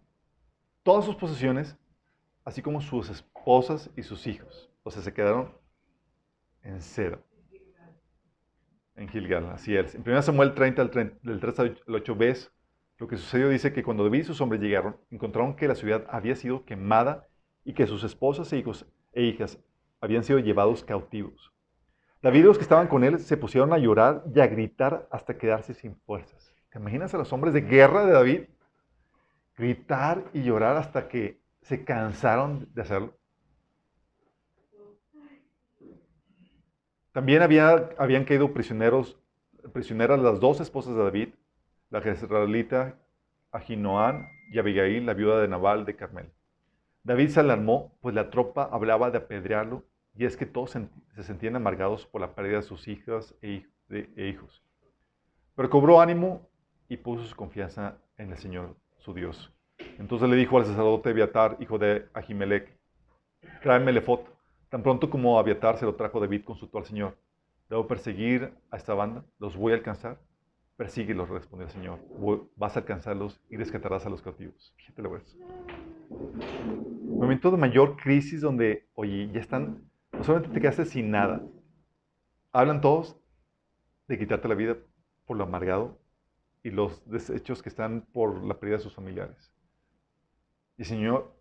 todas sus posesiones, así como sus esposas y sus hijos. O sea, se quedaron en cero. En Gilgal, así es. En 1 Samuel 30, del 3 al 8 ves lo que sucedió. Dice que cuando David y sus hombres llegaron, encontraron que la ciudad había sido quemada y que sus esposas e hijos e hijas habían sido llevados cautivos. David y los que estaban con él se pusieron a llorar y a gritar hasta quedarse sin fuerzas. ¿Te imaginas a los hombres de guerra de David gritar y llorar hasta que se cansaron de hacerlo. También había, habían caído prisioneros, prisioneras las dos esposas de David, la jezreelita Ahinoam y Abigail, la viuda de Nabal de Carmel. David se alarmó, pues la tropa hablaba de apedrearlo, y es que todos se sentían amargados por la pérdida de sus hijas e, e hijos. Pero cobró ánimo y puso su confianza en el Señor Dios. Entonces le dijo al sacerdote Abiatar, hijo de Ahimelech, tráeme el efod. Tan pronto como Abiatar se lo trajo David, consultó al Señor, ¿debo perseguir a esta banda? ¿Los voy a alcanzar? Persíguelos, respondió el Señor. Vas a alcanzarlos y rescatarás a los cautivos. Fíjate lo ves. Momento de mayor crisis donde, oye, ya están, no solamente te quedaste sin nada. Hablan todos de quitarte la vida por lo amargado y los desechos que están por la pérdida de sus familiares. Y Señor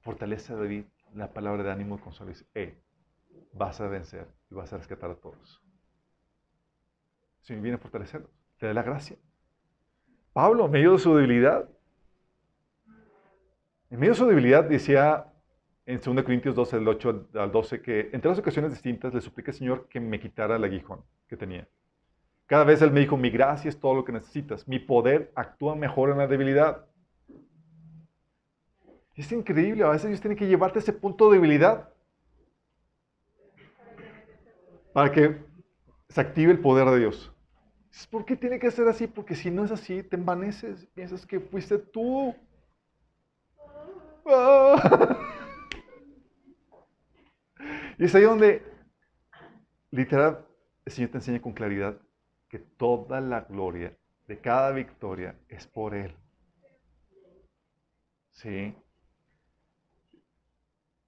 fortalece a David la palabra de ánimo y consuelo. Dice, vas a vencer y vas a rescatar a todos. Señor viene a fortalecerlos, te da la gracia. Pablo, en medio de su debilidad, en medio de su debilidad decía en 2 Corintios 12, del 8 al 12, que en tres ocasiones distintas le supliqué al Señor que me quitara el aguijón que tenía. Cada vez Él me dijo, mi gracia es todo lo que necesitas, mi poder actúa mejor en la debilidad. Es increíble, a veces Dios tiene que llevarte a ese punto de debilidad para que se active el poder de Dios. ¿Por qué tiene que ser así? Porque si no es así, te envaneces, piensas que fuiste tú. Y es ahí donde, literal, el Señor te enseña con claridad que toda la gloria de cada victoria es por Él. ¿Sí?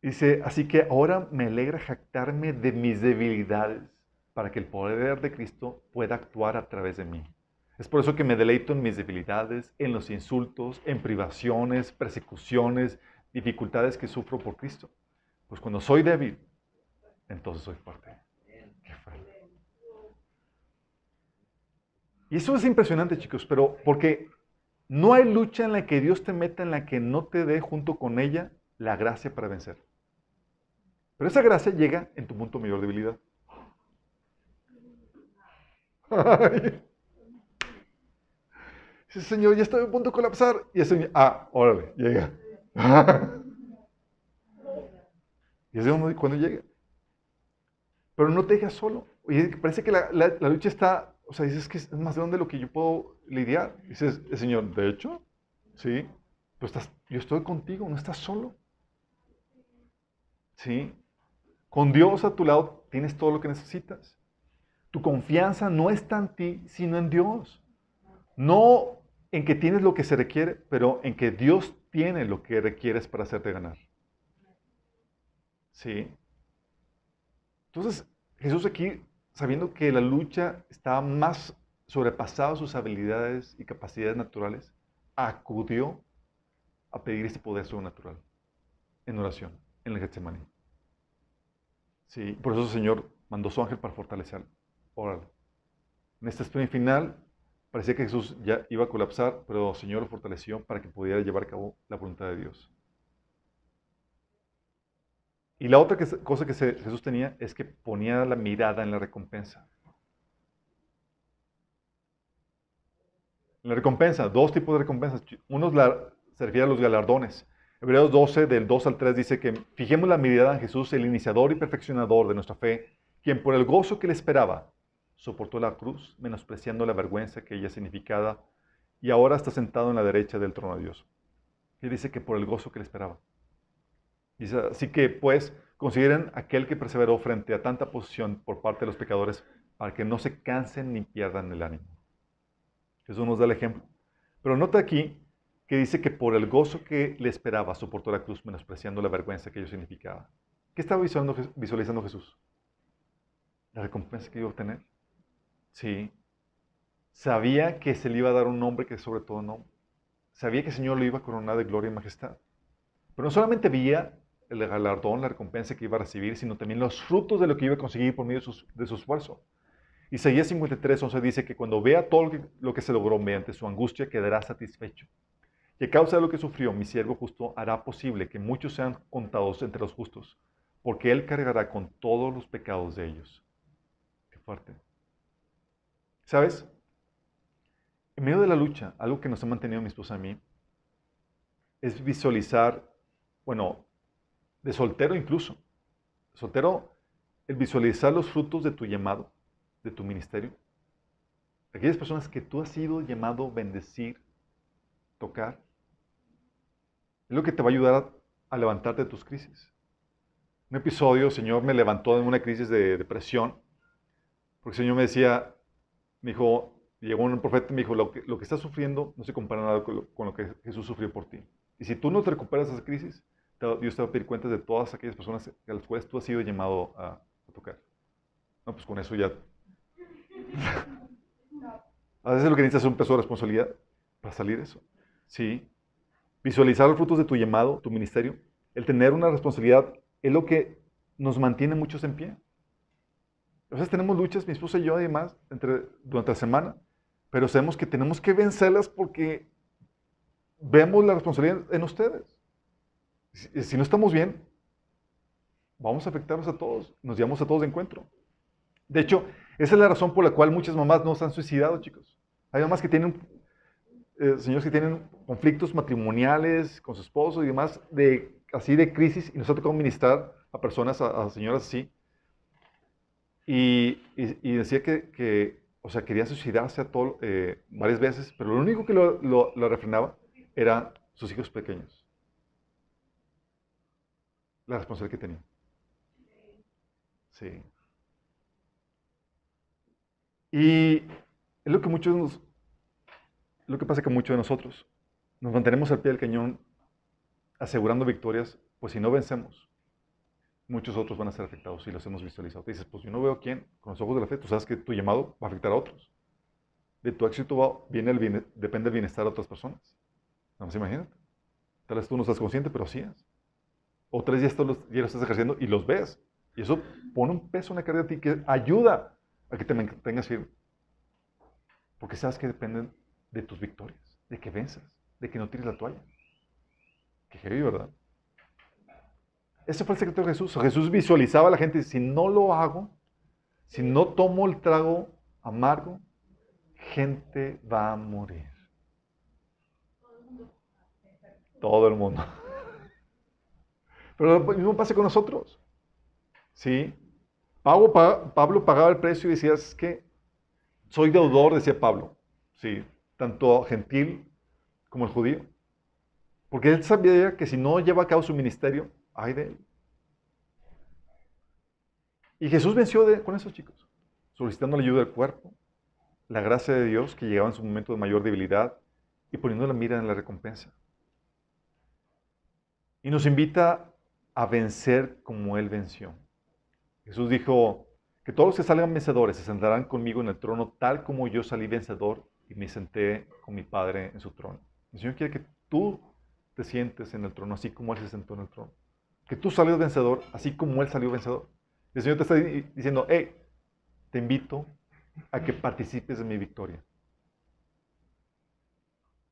Dice, así que ahora me alegra jactarme de mis debilidades para que el poder de Cristo pueda actuar a través de mí. Es por eso que me deleito en mis debilidades, en los insultos, en privaciones, persecuciones, dificultades que sufro por Cristo. Pues cuando soy débil, entonces soy fuerte. Y eso es impresionante, chicos, pero porque no hay lucha en la que Dios te meta en la que no te dé junto con ella la gracia para vencer. Pero esa gracia llega en tu punto mayor debilidad. Dice, Señor, ya estoy a punto de colapsar. Y el Señor, ah, órale, llega. y es de cuando llega. Pero no te dejas solo. Parece que la, lucha está, o sea, dices que es más grande de lo que yo puedo lidiar. Dices, el Señor, de hecho, sí, pues estás, yo estoy contigo, no estás solo. Sí. Con Dios a tu lado tienes todo lo que necesitas. Tu confianza no está en ti, sino en Dios. No en que tienes lo que se requiere, pero en que Dios tiene lo que requieres para hacerte ganar. ¿Sí? Entonces, Jesús aquí, sabiendo que la lucha estaba más sobrepasada sus habilidades y capacidades naturales, acudió a pedir este poder sobrenatural en oración, en el Getsemaní. Sí, por eso el Señor mandó su ángel para fortalecerlo. Órale. En esta sprint final, parecía que Jesús ya iba a colapsar, pero el Señor lo fortaleció para que pudiera llevar a cabo la voluntad de Dios. Y la otra cosa que Jesús tenía es que ponía la mirada en la recompensa. La recompensa, dos tipos de recompensas. Uno se refiere a los galardones. Hebreos 12, del 2 al 3, dice que fijemos la mirada en Jesús, el iniciador y perfeccionador de nuestra fe, quien por el gozo que le esperaba soportó la cruz, menospreciando la vergüenza que ella significaba, y ahora está sentado en la derecha del trono de Dios. Y dice que por el gozo que le esperaba. Dice, así que pues consideren aquel que perseveró frente a tanta posición por parte de los pecadores para que no se cansen ni pierdan el ánimo. Jesús nos da el ejemplo. Pero nota aquí que dice que por el gozo que le esperaba soportó la cruz menospreciando la vergüenza que ello significaba. ¿Qué estaba visualizando, visualizando Jesús? La recompensa que iba a obtener. Sí. Sabía que se le iba a dar un nombre que sobre todo nombre. Sabía que el Señor lo iba a coronar de gloria y majestad. Pero no solamente veía el galardón, la recompensa que iba a recibir, sino también los frutos de lo que iba a conseguir por medio de su, esfuerzo. Isaías 53, 11 dice que cuando vea todo lo que, se logró mediante su angustia, quedará satisfecho. Y a causa de lo que sufrió, mi siervo justo hará posible que muchos sean contados entre los justos, porque él cargará con todos los pecados de ellos. Qué fuerte. ¿Sabes? En medio de la lucha, algo que nos ha mantenido mi esposa a mí, es visualizar, bueno, de soltero incluso. Soltero, el visualizar los frutos de tu llamado, de tu ministerio. Aquellas personas que tú has sido llamado a bendecir, tocar. Es lo que te va a ayudar a, levantarte de tus crisis. Un episodio, Señor me levantó de una crisis de depresión, porque el Señor me decía, me dijo, llegó un profeta y me dijo, lo que, lo estás sufriendo no se compara nada con lo, con lo, que Jesús sufrió por ti. Y si tú no te recuperas de esa crisis, Dios te va a pedir cuentas de todas aquellas personas a las cuales tú has sido llamado a, a tocar. No, pues con eso ya... a veces lo que necesitas es un peso de responsabilidad para salir de eso. Sí. Visualizar los frutos de tu llamado, tu ministerio, el tener una responsabilidad es lo que nos mantiene muchos en pie. A veces tenemos luchas, mi esposa y yo, además, entre, durante la semana, pero sabemos que tenemos que vencerlas porque vemos la responsabilidad en ustedes. Si, no estamos bien, vamos a afectarnos a todos, nos llevamos a todos de encuentro. De hecho, esa es la razón por la cual muchas mamás no se han suicidado, chicos. Hay mamás que tienen, eh, señores que tienen conflictos matrimoniales con su esposo y demás, de, así de crisis, y nos ha tocado ministrar a personas, a, a señoras así, y, decía que, o sea, quería suicidarse a todo, eh, varias veces, pero lo único que lo, lo, lo refrenaba era sus hijos pequeños. La responsabilidad que tenía. Sí. Y es lo que muchos lo que pasa que muchos de nosotros nos mantenemos al pie del cañón asegurando victorias, pues si no vencemos, muchos otros van a ser afectados y los hemos visualizado. Te dices, pues yo no veo quién, con los ojos de la fe, tú sabes que tu llamado va a afectar a otros. De tu éxito va, viene el depende el bienestar de otras personas. No más imagínate. Tal vez tú no estás consciente, pero sí es. O vez ya, esto los, ya lo estás ejerciendo y los ves. Y eso pone un peso, una carga de ti que ayuda a que te mantengas firme. Porque sabes que dependen de tus victorias, de que venzas, de que no tires la toalla. Qué heavy, ¿verdad? Ese fue el secreto de Jesús. Jesús visualizaba a la gente, si no lo hago, si no tomo el trago amargo, gente va a morir. Todo el mundo. Pero lo mismo pasa con nosotros. ¿Sí? Pablo, pagaba el precio y decía, es que soy deudor, decía Pablo. Sí, tanto gentil como el judío. Porque él sabía que si no lleva a cabo su ministerio, ay de él. Y Jesús venció con eso, chicos, solicitando la ayuda del cuerpo, la gracia de Dios que llegaba en su momento de mayor debilidad y poniendo la mira en la recompensa. Y nos invita a vencer como Él venció. Jesús dijo que todos los que salgan vencedores se sentarán conmigo en el trono tal como yo salí vencedor y me senté con mi Padre en su trono. El Señor quiere que tú te sientes en el trono así como Él se sentó en el trono que tú salió vencedor, así como Él salió vencedor. El Señor te está diciendo, hey, te invito a que participes de mi victoria.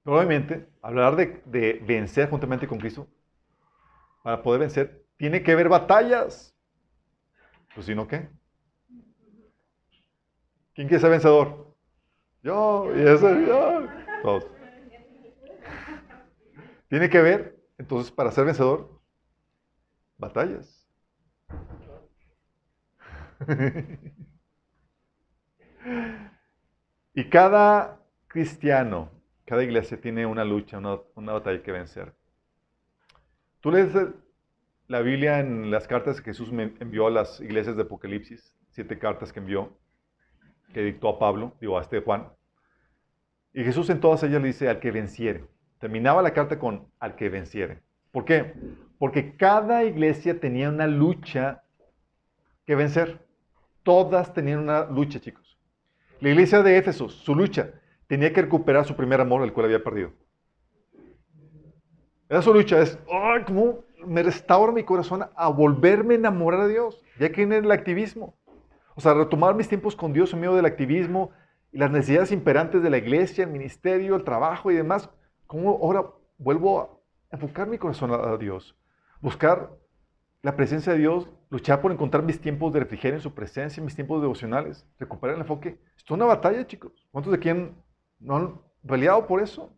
Probablemente, hablar de, de vencer juntamente con Cristo, para poder vencer, tiene que haber batallas. Pues si no, ¿qué? ¿Quién quiere ser vencedor? Yo, y ese, yo, todos. Tiene que haber, entonces, para ser vencedor, batallas. y cada cristiano, cada iglesia tiene una lucha, una, batalla que vencer. Tú lees la Biblia en las cartas que Jesús envió a las iglesias de Apocalipsis, siete cartas que envió, que dictó a Pablo, digo a este Juan. Y Jesús en todas ellas le dice al que venciere. Terminaba la carta con al que venciere. ¿Por qué? Porque cada iglesia tenía una lucha que vencer. Todas tenían una lucha, chicos. La iglesia de Éfeso, su lucha, tenía que recuperar su primer amor, el cual había perdido. Esa su lucha es, ¡ay, cómo me restaura mi corazón a volverme a enamorar a Dios! Ya que en el activismo. O sea, retomar mis tiempos con Dios en medio del activismo y las necesidades imperantes de la iglesia, el ministerio, el trabajo y demás. ¿Cómo ahora vuelvo a enfocar mi corazón a Dios? buscar la presencia de Dios, luchar por encontrar mis tiempos de refrigerio en su presencia, mis tiempos devocionales, recuperar el enfoque. Esto es una batalla, chicos. ¿Cuántos de quién no han peleado por eso?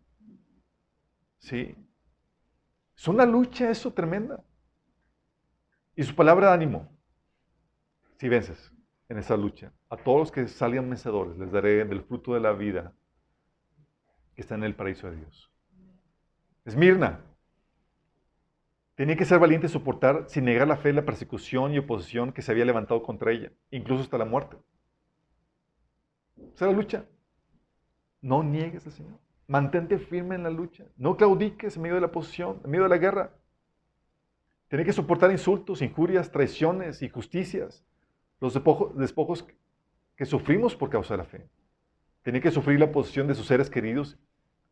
Sí. Es una lucha eso tremenda. Y su palabra de ánimo. Si vences en esa lucha, a todos los que salgan vencedores les daré del fruto de la vida que está en el paraíso de Dios. Esmirna, Tenía que ser valiente y soportar sin negar la fe la persecución y oposición que se había levantado contra ella, incluso hasta la muerte. Esa era la lucha. No niegues al Señor. Mantente firme en la lucha. No claudiques en medio de la posición, en medio de la guerra. Tienes que soportar insultos, injurias, traiciones, injusticias, los despojos que sufrimos por causa de la fe. Tiene que sufrir la posición de sus seres queridos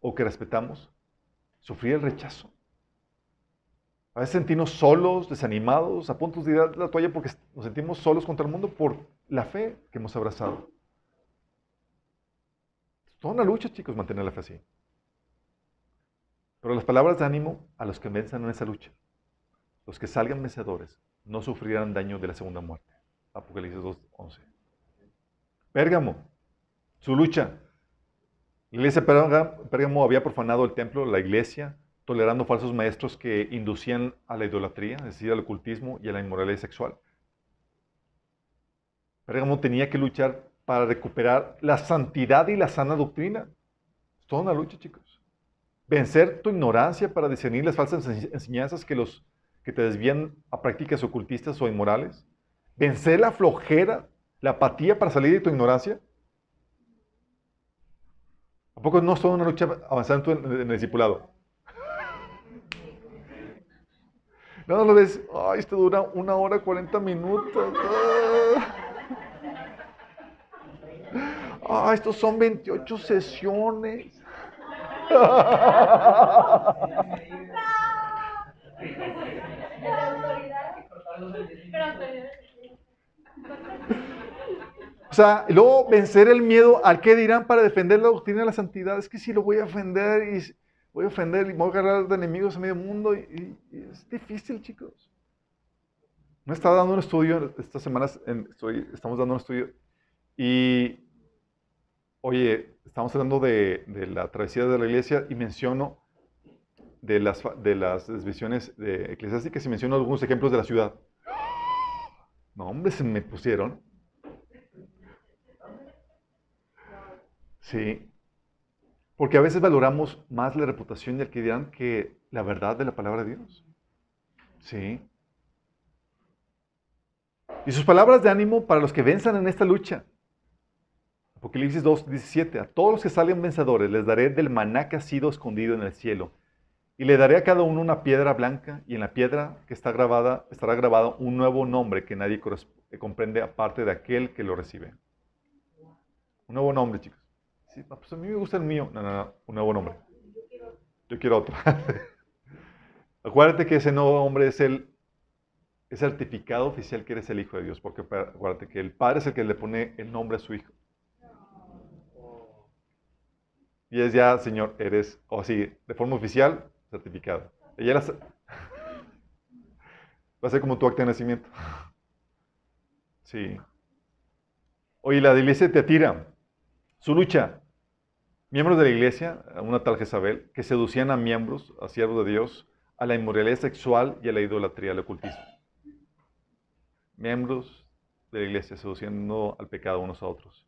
o que respetamos. Sufrir el rechazo. A veces sentimos solos, desanimados, a punto de ir a la toalla porque nos sentimos solos contra el mundo por la fe que hemos abrazado. Toda una lucha, chicos, mantener la fe así. Pero las palabras de ánimo a los que venzan en esa lucha, los que salgan vencedores, no sufrirán daño de la segunda muerte. Apocalipsis 2.11. Pérgamo, su lucha. La iglesia de Pérgamo había profanado el templo, la iglesia, tolerando falsos maestros que inducían a la idolatría, es decir, al ocultismo y a la inmoralidad sexual. Pérgamo tenía que luchar para recuperar la santidad y la sana doctrina. Es toda una lucha, chicos. Vencer tu ignorancia para discernir las falsas enseñanzas que, los, que te desvían a prácticas ocultistas o inmorales. Vencer la flojera, la apatía para salir de tu ignorancia. ¿A poco no es toda una lucha avanzar en, en el discipulado? No, lo ves, ay, esto dura una hora 40 minutos. Ah, estos son 28 sesiones. O sea, luego vencer el miedo al que dirán para defender la doctrina de la santidad. Es que si lo voy a ofender y voy a ofender y voy a agarrar de enemigos a medio mundo. Y, es difícil, chicos. Me estaba dando un estudio, estas semanas estamos dando un estudio, y, oye, estamos hablando de, la travesía de la iglesia y menciono de las, de desviaciones de eclesiásticas y menciono algunos ejemplos de la ciudad. No, hombre, se me pusieron. Sí, porque a veces valoramos más la reputación que dirán que la verdad de la palabra de Dios. Sí. Y sus palabras de ánimo para los que venzan en esta lucha. Apocalipsis 2, 17. A todos los que salen vencedores les daré del maná que ha sido escondido en el cielo. Y le daré a cada uno una piedra blanca y en la piedra que está grabada estará grabado un nuevo nombre que nadie comprende aparte de aquel que lo recibe. Un nuevo nombre, chicos. Pues a mí me gusta el mío. No, no, no, un nuevo nombre. Yo quiero otro. Acuérdate que ese nuevo nombre es el, certificado oficial que eres el Hijo de Dios, porque acuérdate que el Padre es el que le pone el nombre a su Hijo. Y es ya, Señor, eres, o así, de forma oficial, certificado. Ella Va a ser como tu acta de nacimiento. Sí. Oye, la iglesia te atira. Su lucha miembros de la iglesia, una tal Jezabel, que seducían a miembros, a siervos de Dios, a la inmoralidad sexual y a la idolatría, al ocultismo. Miembros de la iglesia seduciendo al pecado unos a otros.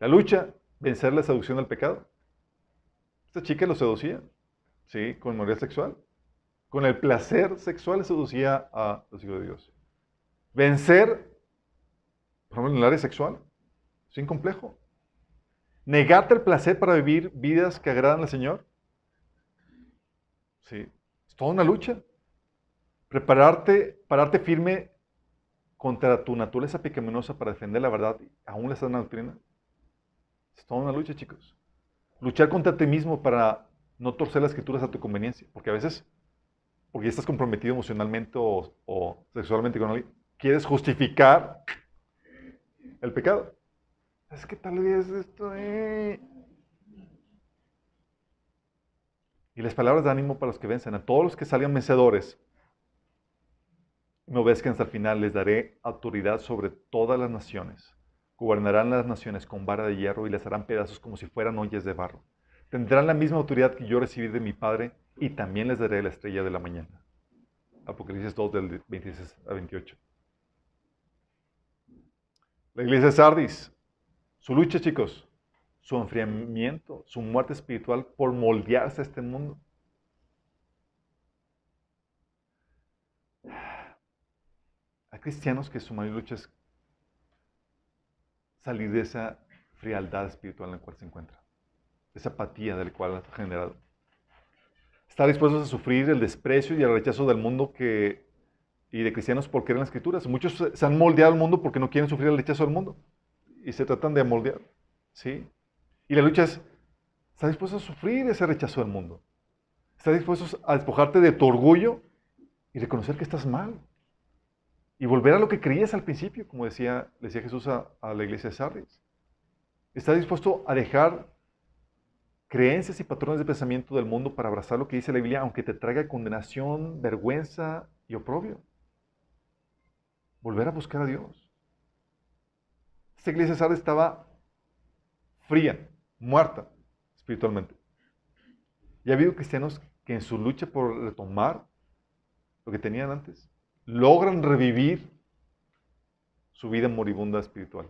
La lucha, vencer la seducción al pecado. Esta chica lo seducía, ¿sí? Con inmoralidad sexual. Con el placer sexual seducía a los hijos de Dios. Vencer, por ejemplo, en el área sexual, sin complejo. ¿Negarte el placer para vivir vidas que agradan al Señor? Sí, es toda una lucha. Prepararte, pararte firme contra tu naturaleza pecaminosa para defender la verdad, aún la sana doctrina. Es toda una lucha, chicos. Luchar contra ti mismo para no torcer las escrituras a tu conveniencia, porque a veces, porque estás comprometido emocionalmente o, sexualmente con alguien, quieres justificar el pecado. Es que tal vez esto... Eh. Y las palabras de ánimo para los que vencen, a todos los que salgan vencedores, me obedezcan hasta el final, les daré autoridad sobre todas las naciones. Gobernarán las naciones con vara de hierro y les harán pedazos como si fueran ollas de barro. Tendrán la misma autoridad que yo recibí de mi Padre y también les daré la estrella de la mañana. Apocalipsis 2 del 26 a 28. La iglesia de Sardis su lucha, chicos, su enfriamiento, su muerte espiritual por moldearse a este mundo. Hay cristianos que su mayor lucha es salir de esa frialdad espiritual en la cual se encuentran. esa apatía del cual ha generado. Estar dispuestos a sufrir el desprecio y el rechazo del mundo que, y de cristianos por creer las escrituras. Muchos se han moldeado al mundo porque no quieren sufrir el rechazo del mundo y se tratan de moldear. ¿sí? Y la lucha es, ¿estás dispuesto a sufrir ese rechazo del mundo? ¿Estás dispuesto a despojarte de tu orgullo y reconocer que estás mal? Y volver a lo que creías al principio, como decía, decía Jesús a, a la iglesia de Sardis. ¿Estás dispuesto a dejar creencias y patrones de pensamiento del mundo para abrazar lo que dice la Biblia, aunque te traiga condenación, vergüenza y oprobio. Volver a buscar a Dios. Esta iglesia Sardes estaba fría, muerta espiritualmente. Y ha habido cristianos que en su lucha por retomar lo que tenían antes, logran revivir su vida moribunda espiritual.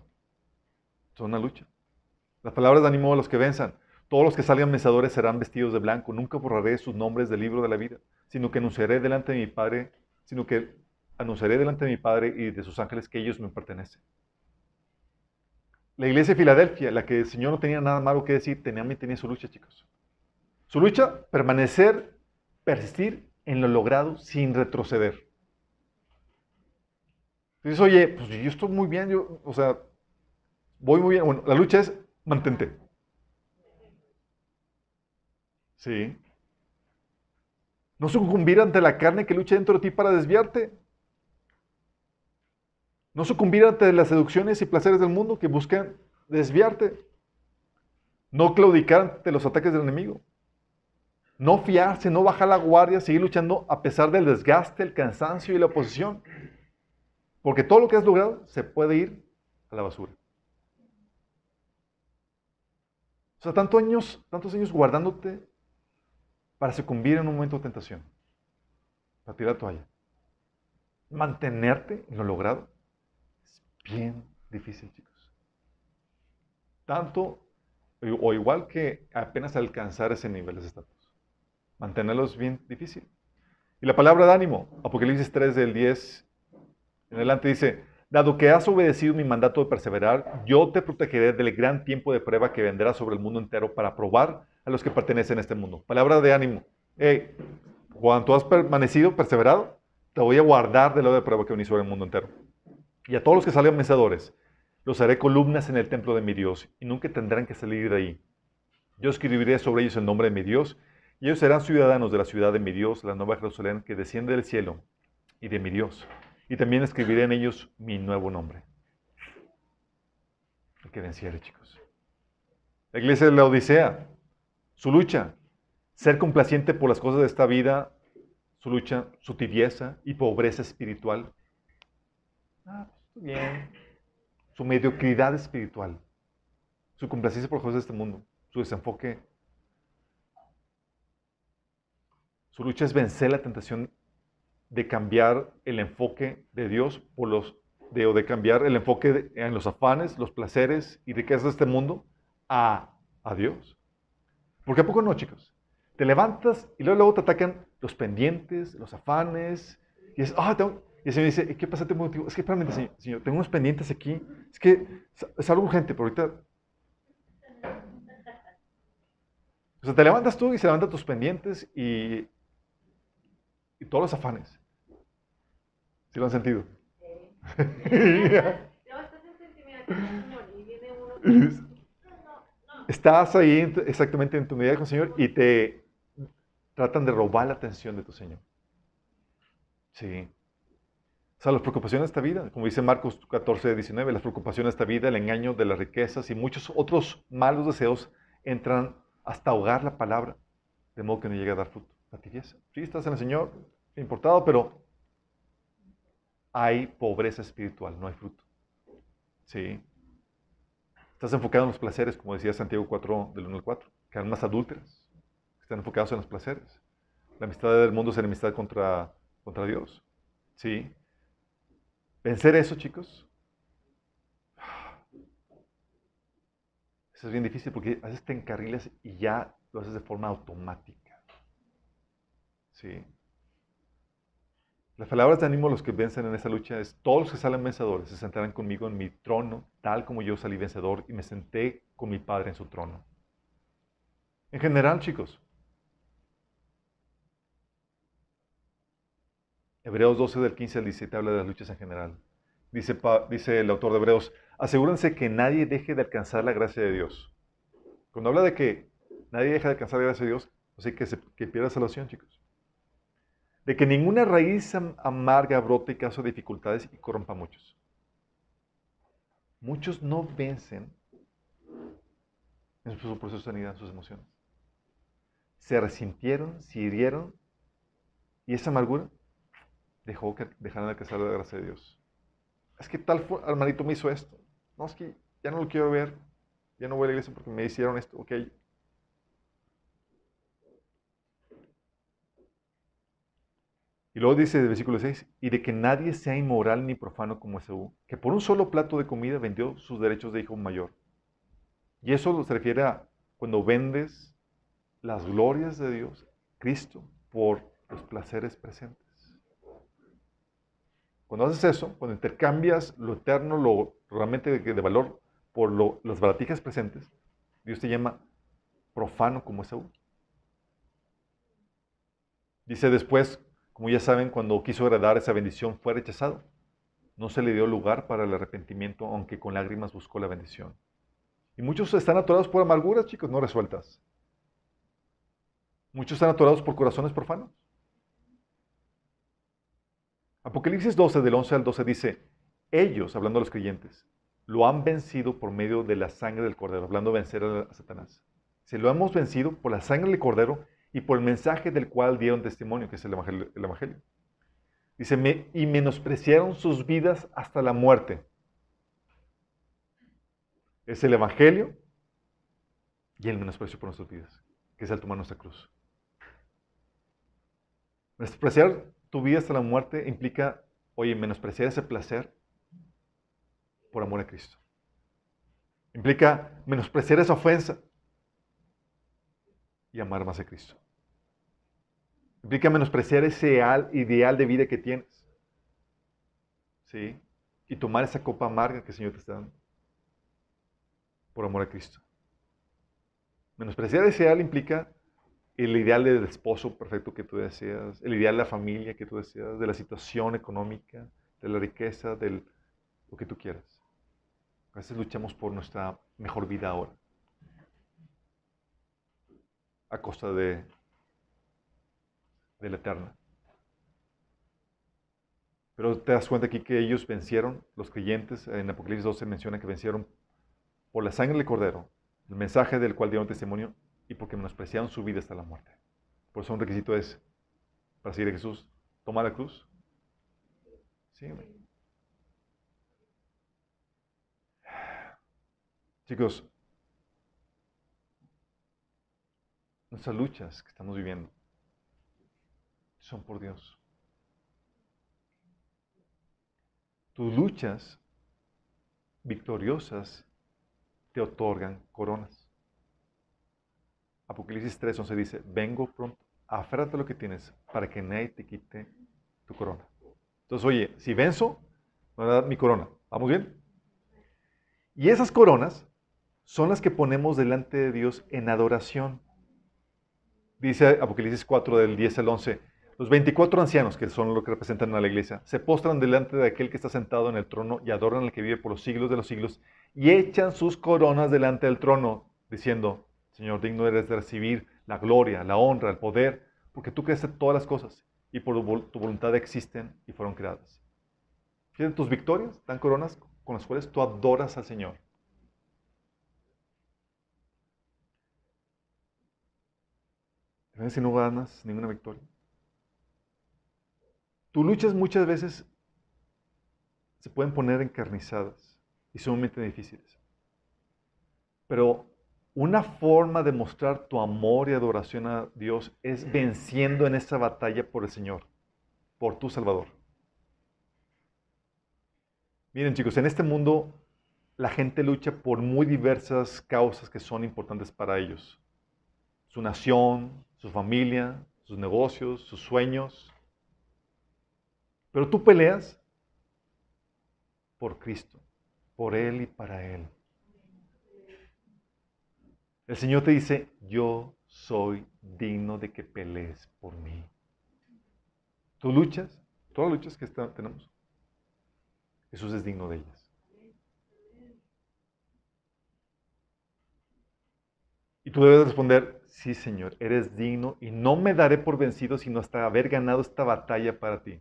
Son una lucha. Las palabras de ánimo a los que venzan. Todos los que salgan mensadores serán vestidos de blanco. Nunca borraré sus nombres del libro de la vida, sino que anunciaré delante de mi Padre, sino que anunciaré delante de mi Padre y de sus ángeles que ellos me pertenecen. La iglesia de Filadelfia, la que el Señor no tenía nada malo que decir, tenía, tenía su lucha, chicos. Su lucha, permanecer, persistir en lo logrado sin retroceder. Dices, oye, pues yo estoy muy bien, yo, o sea, voy muy bien. Bueno, la lucha es mantente. Sí. No sucumbir ante la carne que lucha dentro de ti para desviarte. No sucumbir ante las seducciones y placeres del mundo que buscan desviarte. No claudicar ante los ataques del enemigo. No fiarse, no bajar la guardia, seguir luchando a pesar del desgaste, el cansancio y la oposición. Porque todo lo que has logrado se puede ir a la basura. O sea, tantos años, tantos años guardándote para sucumbir en un momento de tentación, para tirar la toalla. Mantenerte en lo logrado es bien difícil, chicos. Tanto o igual que apenas alcanzar ese nivel de estatus. Mantenerlo es bien difícil. Y la palabra de ánimo, Apocalipsis 3 del 10 en adelante dice, dado que has obedecido mi mandato de perseverar, yo te protegeré del gran tiempo de prueba que vendrá sobre el mundo entero para probar a los que pertenecen a este mundo. Palabra de ánimo. Hey, has permanecido, perseverado, te voy a guardar de lo de prueba que venís sobre el mundo entero. Y a todos los que salgan vencedores, los haré columnas en el templo de mi Dios y nunca tendrán que salir de ahí. Yo escribiré sobre ellos el nombre de mi Dios y ellos serán ciudadanos de la ciudad de mi Dios, la nueva Jerusalén que desciende del cielo y de mi Dios. Y también escribiré en ellos mi nuevo nombre. El que venciere, chicos. La iglesia de la Odisea su lucha, ser complaciente por las cosas de esta vida, su lucha, su tibieza y pobreza espiritual. Ah, pues, bien. Su mediocridad espiritual, su complacencia por las cosas de este mundo, su desenfoque. Su lucha es vencer la tentación de cambiar el enfoque de Dios por los de, o de cambiar el enfoque en los afanes, los placeres y riquezas de este mundo a, a Dios. Porque a poco no, chicos. Te levantas y luego, luego te atacan los pendientes, los afanes. Y es, ah, tengo... Y el Señor dice, ¿qué pasa? Es que, espérame, señor, señor, tengo unos pendientes aquí. Es que es algo urgente, pero ahorita... O sea, te levantas tú y se levantan tus pendientes y, y todos los afanes. ¿Sí lo han sentido? Sí. Estás ahí exactamente en tu medida con el Señor y te tratan de robar la atención de tu Señor. Sí. O sea, las preocupaciones de esta vida, como dice Marcos 14, 19, las preocupaciones de esta vida, el engaño de las riquezas y muchos otros malos deseos entran hasta ahogar la palabra, de modo que no llegue a dar fruto. La tibieza. Sí, estás en el Señor, importado, pero hay pobreza espiritual, no hay fruto. Sí. Estás enfocado en los placeres, como decía Santiago 4, del 1 al 4, que más adúlteras, están enfocados en los placeres. La amistad del mundo es enemistad contra, contra Dios. ¿Sí? Vencer eso, chicos, es bien difícil porque a veces te encarrilas y ya lo haces de forma automática. ¿Sí? Las palabras de ánimo a los que vencen en esta lucha es, todos los que salen vencedores se sentarán conmigo en mi trono, tal como yo salí vencedor y me senté con mi Padre en su trono. En general, chicos. Hebreos 12 del 15 al 17 habla de las luchas en general. Dice, dice el autor de Hebreos, asegúrense que nadie deje de alcanzar la gracia de Dios. Cuando habla de que nadie deja de alcanzar la gracia de Dios, así que, se, que pierda salvación, chicos. De que ninguna raíz amarga brote y caso de dificultades y corrompa a muchos. Muchos no vencen en su proceso de sanidad, en sus emociones. Se resintieron, se hirieron y esa amargura dejó que dejaran de alcanzar la gracia de Dios. Es que tal hermanito me hizo esto. No, es que ya no lo quiero ver. Ya no voy a la iglesia porque me hicieron esto. Ok. Y luego dice el versículo 6, y de que nadie sea inmoral ni profano como Esaú, que por un solo plato de comida vendió sus derechos de hijo mayor. Y eso se refiere a cuando vendes las glorias de Dios, Cristo, por los placeres presentes. Cuando haces eso, cuando intercambias lo eterno, lo realmente de, valor, por las baratijas presentes, Dios te llama profano como Esaú. Dice después, como ya saben, cuando quiso heredar esa bendición fue rechazado. No se le dio lugar para el arrepentimiento, aunque con lágrimas buscó la bendición. Y muchos están atorados por amarguras, chicos, no resueltas. Muchos están atorados por corazones profanos. Apocalipsis 12, del 11 al 12 dice, ellos, hablando de los creyentes, lo han vencido por medio de la sangre del cordero, hablando de vencer a Satanás. Se lo hemos vencido por la sangre del cordero y por el mensaje del cual dieron testimonio, que es el Evangelio. Dice, y menospreciaron sus vidas hasta la muerte. Es el Evangelio y el menosprecio por nuestras vidas, que es el tomar nuestra cruz. Menospreciar tu vida hasta la muerte implica, oye, menospreciar ese placer por amor a Cristo. Implica menospreciar esa ofensa y amar más a Cristo. Implica menospreciar ese ideal de vida que tienes. ¿Sí? Y tomar esa copa amarga que el Señor te está dando. Por amor a Cristo. Menospreciar ese ideal implica el ideal del esposo perfecto que tú deseas, el ideal de la familia que tú deseas, de la situación económica, de la riqueza, de lo que tú quieras. A veces luchamos por nuestra mejor vida ahora, a costa de de la eterna. Pero te das cuenta aquí que ellos vencieron, los creyentes, en Apocalipsis 12 menciona que vencieron por la sangre del cordero, el mensaje del cual dieron testimonio y porque menospreciaron su vida hasta la muerte. Por eso un requisito es, para seguir a Jesús, tomar la cruz. Chicos, nuestras luchas que estamos viviendo son por Dios. Tus luchas victoriosas te otorgan coronas. Apocalipsis 3:11 dice, vengo pronto, aférrate lo que tienes para que nadie te quite tu corona. Entonces, oye, si venzo, me va a dar mi corona. ¿Vamos bien? Y esas coronas son las que ponemos delante de Dios en adoración. Dice Apocalipsis 4 del 10 al 11, los 24 ancianos, que son lo que representan a la iglesia, se postran delante de aquel que está sentado en el trono y adoran al que vive por los siglos de los siglos y echan sus coronas delante del trono, diciendo, Señor, digno eres de recibir la gloria, la honra, el poder, porque tú creaste todas las cosas y por tu voluntad existen y fueron creadas. Fíjate, tus victorias dan coronas con las cuales tú adoras al Señor. Si no ganas ninguna victoria. Tus luchas muchas veces se pueden poner encarnizadas y sumamente difíciles. Pero una forma de mostrar tu amor y adoración a Dios es venciendo en esa batalla por el Señor, por tu Salvador. Miren chicos, en este mundo la gente lucha por muy diversas causas que son importantes para ellos. Su nación, su familia, sus negocios, sus sueños, pero tú peleas por Cristo, por Él y para Él. El Señor te dice, yo soy digno de que pelees por mí. Tus luchas, todas las luchas que tenemos, Jesús es digno de ellas. Y tú debes responder, sí Señor, eres digno y no me daré por vencido sino hasta haber ganado esta batalla para ti.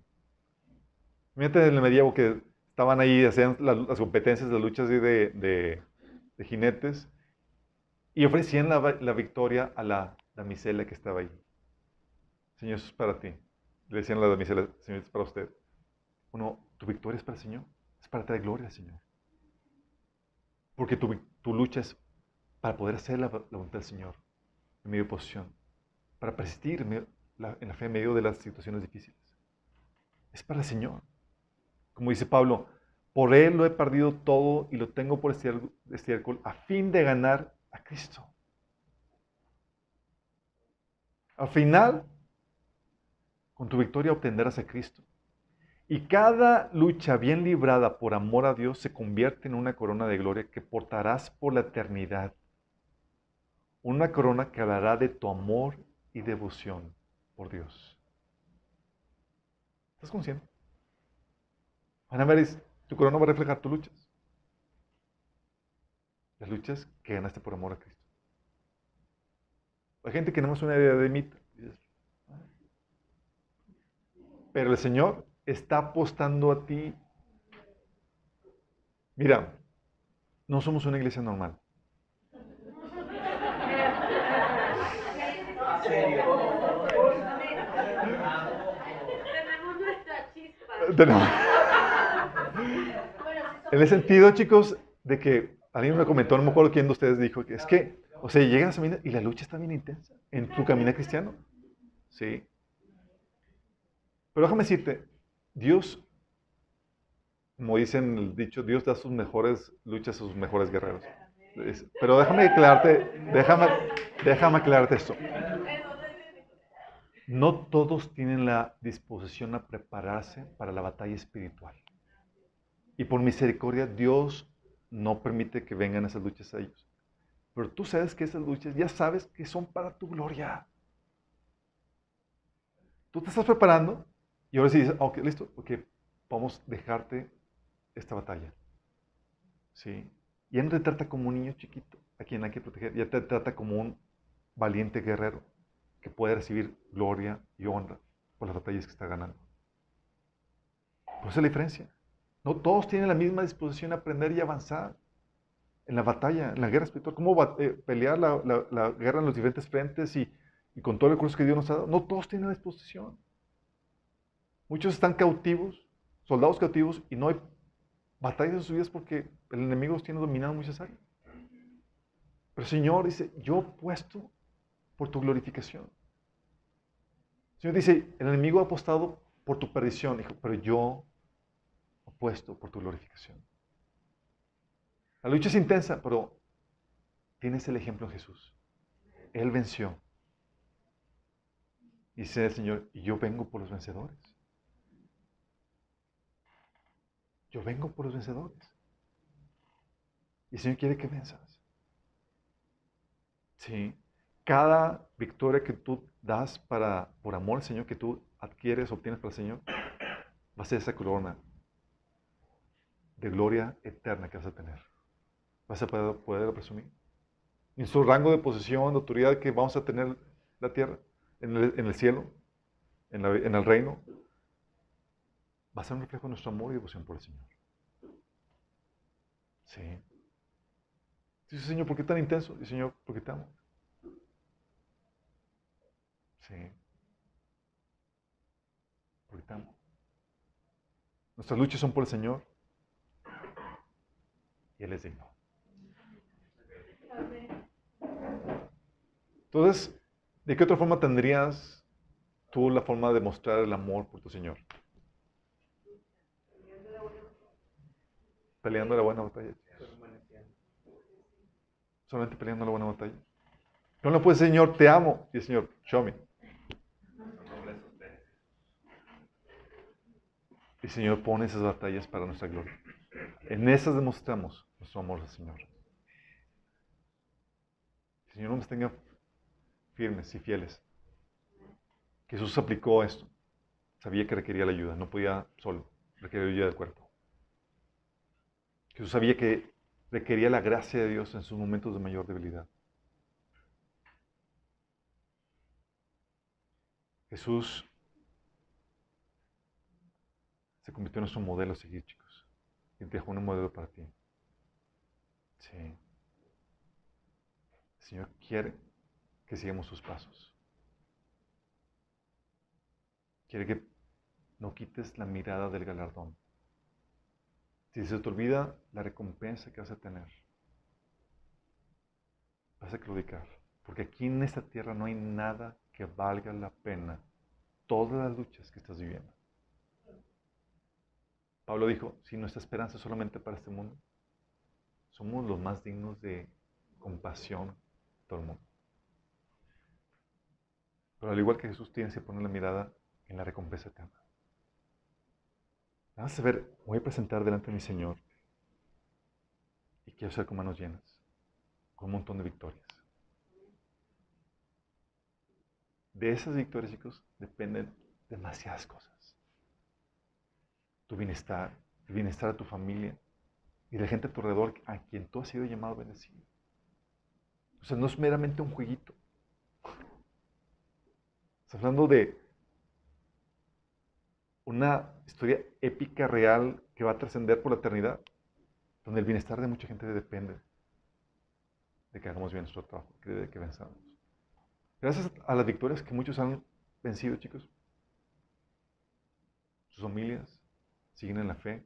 Fíjate en el medievo que estaban ahí, hacían las, competencias de luchas de, de, de, jinetes y ofrecían la, la, victoria a la damisela que estaba ahí. Señor, eso es para ti. Le decían a la damisela, Señor, es para usted. Uno, tu victoria es para el Señor, es para traer gloria al Señor. Porque tu, tu lucha es para poder hacer la, voluntad del Señor en medio de oposición, para persistir en, la, fe en medio de las situaciones difíciles. Es para el Señor. Como dice Pablo, por Él lo he perdido todo y lo tengo por estiércol a fin de ganar a Cristo. Al final, con tu victoria obtendrás a Cristo. Y cada lucha bien librada por amor a Dios se convierte en una corona de gloria que portarás por la eternidad una corona que hablará de tu amor y devoción por Dios. ¿Estás consciente? Van a ver, tu corona va a reflejar tus luchas. Las luchas que ganaste por amor a Cristo. Hay gente que no es una idea de mí. Pero el Señor está apostando a ti. Mira, no somos una iglesia normal. En el sentido, chicos, de que alguien me comentó, no me acuerdo quién de ustedes dijo, que es que, o sea, llegas a y la lucha está bien intensa en tu camino cristiano. Sí. Pero déjame decirte, Dios, como dicen el dicho, Dios da sus mejores luchas a sus mejores guerreros. Pero déjame aclararte, déjame, déjame aclararte esto. No todos tienen la disposición a prepararse para la batalla espiritual. Y por misericordia, Dios no permite que vengan esas luchas a ellos. Pero tú sabes que esas luchas ya sabes que son para tu gloria. Tú te estás preparando y ahora sí dices, ok, listo, ok, vamos a dejarte esta batalla. ¿Sí? Ya no te trata como un niño chiquito a quien hay que proteger, ya te trata como un valiente guerrero que puede recibir gloria y honra por las batallas que está ganando. Por eso es la diferencia. No todos tienen la misma disposición a aprender y avanzar en la batalla, en la guerra espiritual. Cómo eh, pelear la, guerra en los diferentes frentes y, con todo el recurso que Dios nos ha dado. No todos tienen la disposición. Muchos están cautivos, soldados cautivos, y no hay batallas en sus vidas porque el enemigo los tiene dominado muchas áreas. Pero Señor dice, yo puesto por tu glorificación. El Señor dice, el enemigo ha apostado por tu perdición, hijo, pero yo apuesto por tu glorificación. La lucha es intensa, pero tienes el ejemplo en Jesús. Él venció. Dice el Señor, y yo vengo por los vencedores. Yo vengo por los vencedores. Y el Señor quiere que venzas. Sí cada victoria que tú das para, por amor al Señor, que tú adquieres, obtienes para el Señor, va a ser esa corona de gloria eterna que vas a tener. Vas a poder, presumir. En su rango de posición, de autoridad que vamos a tener la tierra, en el, cielo, en, en, el reino, va a ser un reflejo de nuestro amor y devoción por el Señor. Sí. Dice, Señor, ¿por qué tan intenso? Dice, Señor, porque te amo. Sí. Porque Nuestras luchas son por el Señor. Y Él es digno. Entonces, ¿de qué otra forma tendrías tú la forma de mostrar el amor por tu Señor? Peleando la buena batalla. Solamente peleando la buena batalla. No le puede Señor, te amo. Y el Señor, show me. Y el Señor pone esas batallas para nuestra gloria. En esas demostramos nuestro amor al Señor. El Señor nos tenga firmes y fieles. Jesús aplicó esto. Sabía que requería la ayuda, no podía solo, requería ayuda del cuerpo. Jesús sabía que requería la gracia de Dios en sus momentos de mayor debilidad. Jesús se convirtió en nuestro modelo a seguir, chicos. Y te dejó un modelo para ti. Sí. El Señor quiere que sigamos sus pasos. Quiere que no quites la mirada del galardón. Si se te olvida la recompensa que vas a tener, vas a claudicar. Porque aquí en esta tierra no hay nada que valga la pena todas las luchas que estás viviendo. Pablo dijo, si nuestra esperanza es solamente para este mundo, somos los más dignos de compasión de todo el mundo. Pero al igual que Jesús tienes que poner la mirada en la recompensa eterna. Vamos a ver, voy a presentar delante de mi Señor y quiero ser con manos llenas, con un montón de victorias. De esas victorias, chicos, dependen demasiadas cosas. Tu bienestar, el bienestar de tu familia y de la gente a tu alrededor a quien tú has sido llamado a bendecir. O sea, no es meramente un jueguito. Estás hablando de una historia épica, real, que va a trascender por la eternidad, donde el bienestar de mucha gente depende de que hagamos bien nuestro trabajo, de que venzamos. Gracias a las victorias que muchos han vencido, chicos, sus familias siguen en la fe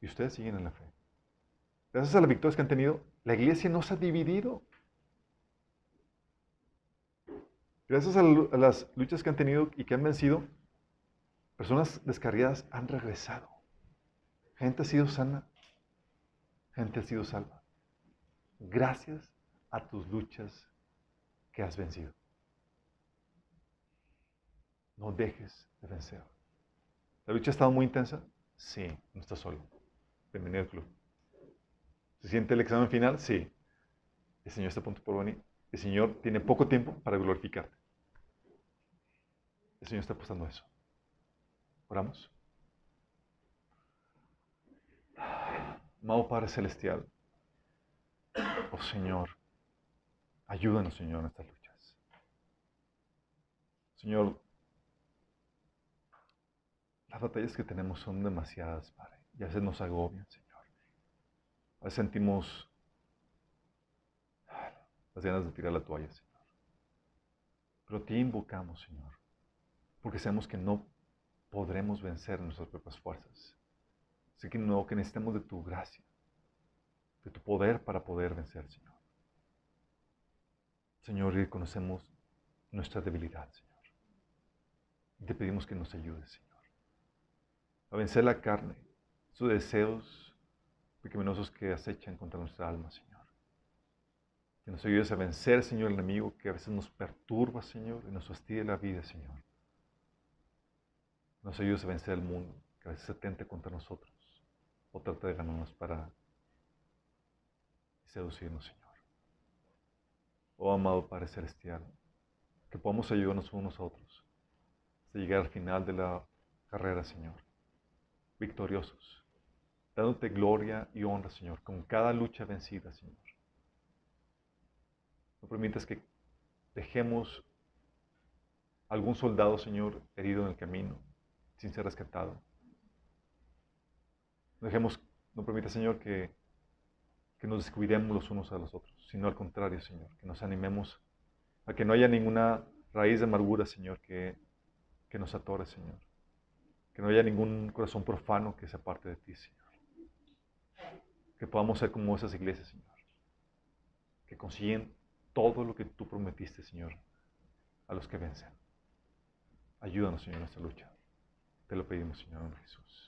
y ustedes siguen en la fe. Gracias a las victorias que han tenido, la iglesia no se ha dividido. Gracias a las luchas que han tenido y que han vencido, Personas descarriadas han regresado. Gente ha sido sana. Gente ha sido salva. Gracias a tus luchas que has vencido. No dejes de vencer. ¿La lucha ha estado muy intensa? Sí, no estás solo. Bienvenido al club. ¿Se siente el examen final? Sí. El Señor está a punto por venir. El Señor tiene poco tiempo para glorificarte. El Señor está apostando a eso. Oramos. Amado Padre Celestial, oh Señor, ayúdanos, Señor, en estas luchas. Señor, las batallas que tenemos son demasiadas, Padre, y a veces nos agobian, Señor. A veces sentimos las ganas de tirar la toalla, Señor. Pero te invocamos, Señor, porque sabemos que no podremos vencer nuestras propias fuerzas. Así que no, que necesitamos de tu gracia, de tu poder para poder vencer, Señor. Señor, y conocemos nuestra debilidad, Señor. Te pedimos que nos ayudes, Señor, a vencer la carne, sus deseos pecaminosos que acechan contra nuestra alma, Señor. Que nos ayudes a vencer, Señor, el enemigo que a veces nos perturba, Señor, y nos fastidia la vida, Señor. Nos ayudes a vencer el mundo, que a veces se tente contra nosotros o trata de ganarnos para seducirnos, Señor. Oh amado Padre Celestial, que podamos ayudarnos unos a otros hasta llegar al final de la carrera, Señor, victoriosos, dándote gloria y honra, Señor, con cada lucha vencida, Señor. No permitas que dejemos algún soldado, Señor, herido en el camino, sin ser rescatado. No dejemos, no permita, Señor, que, que nos descuidemos los unos a los otros, sino al contrario, Señor, que nos animemos a que no haya ninguna raíz de amargura, Señor, que, que nos atore, Señor. Que no haya ningún corazón profano que se aparte de ti, Señor. Que podamos ser como esas iglesias, Señor. Que consiguen todo lo que tú prometiste, Señor, a los que vencen. Ayúdanos, Señor, en esta lucha. Te lo pedimos, Señor Jesús.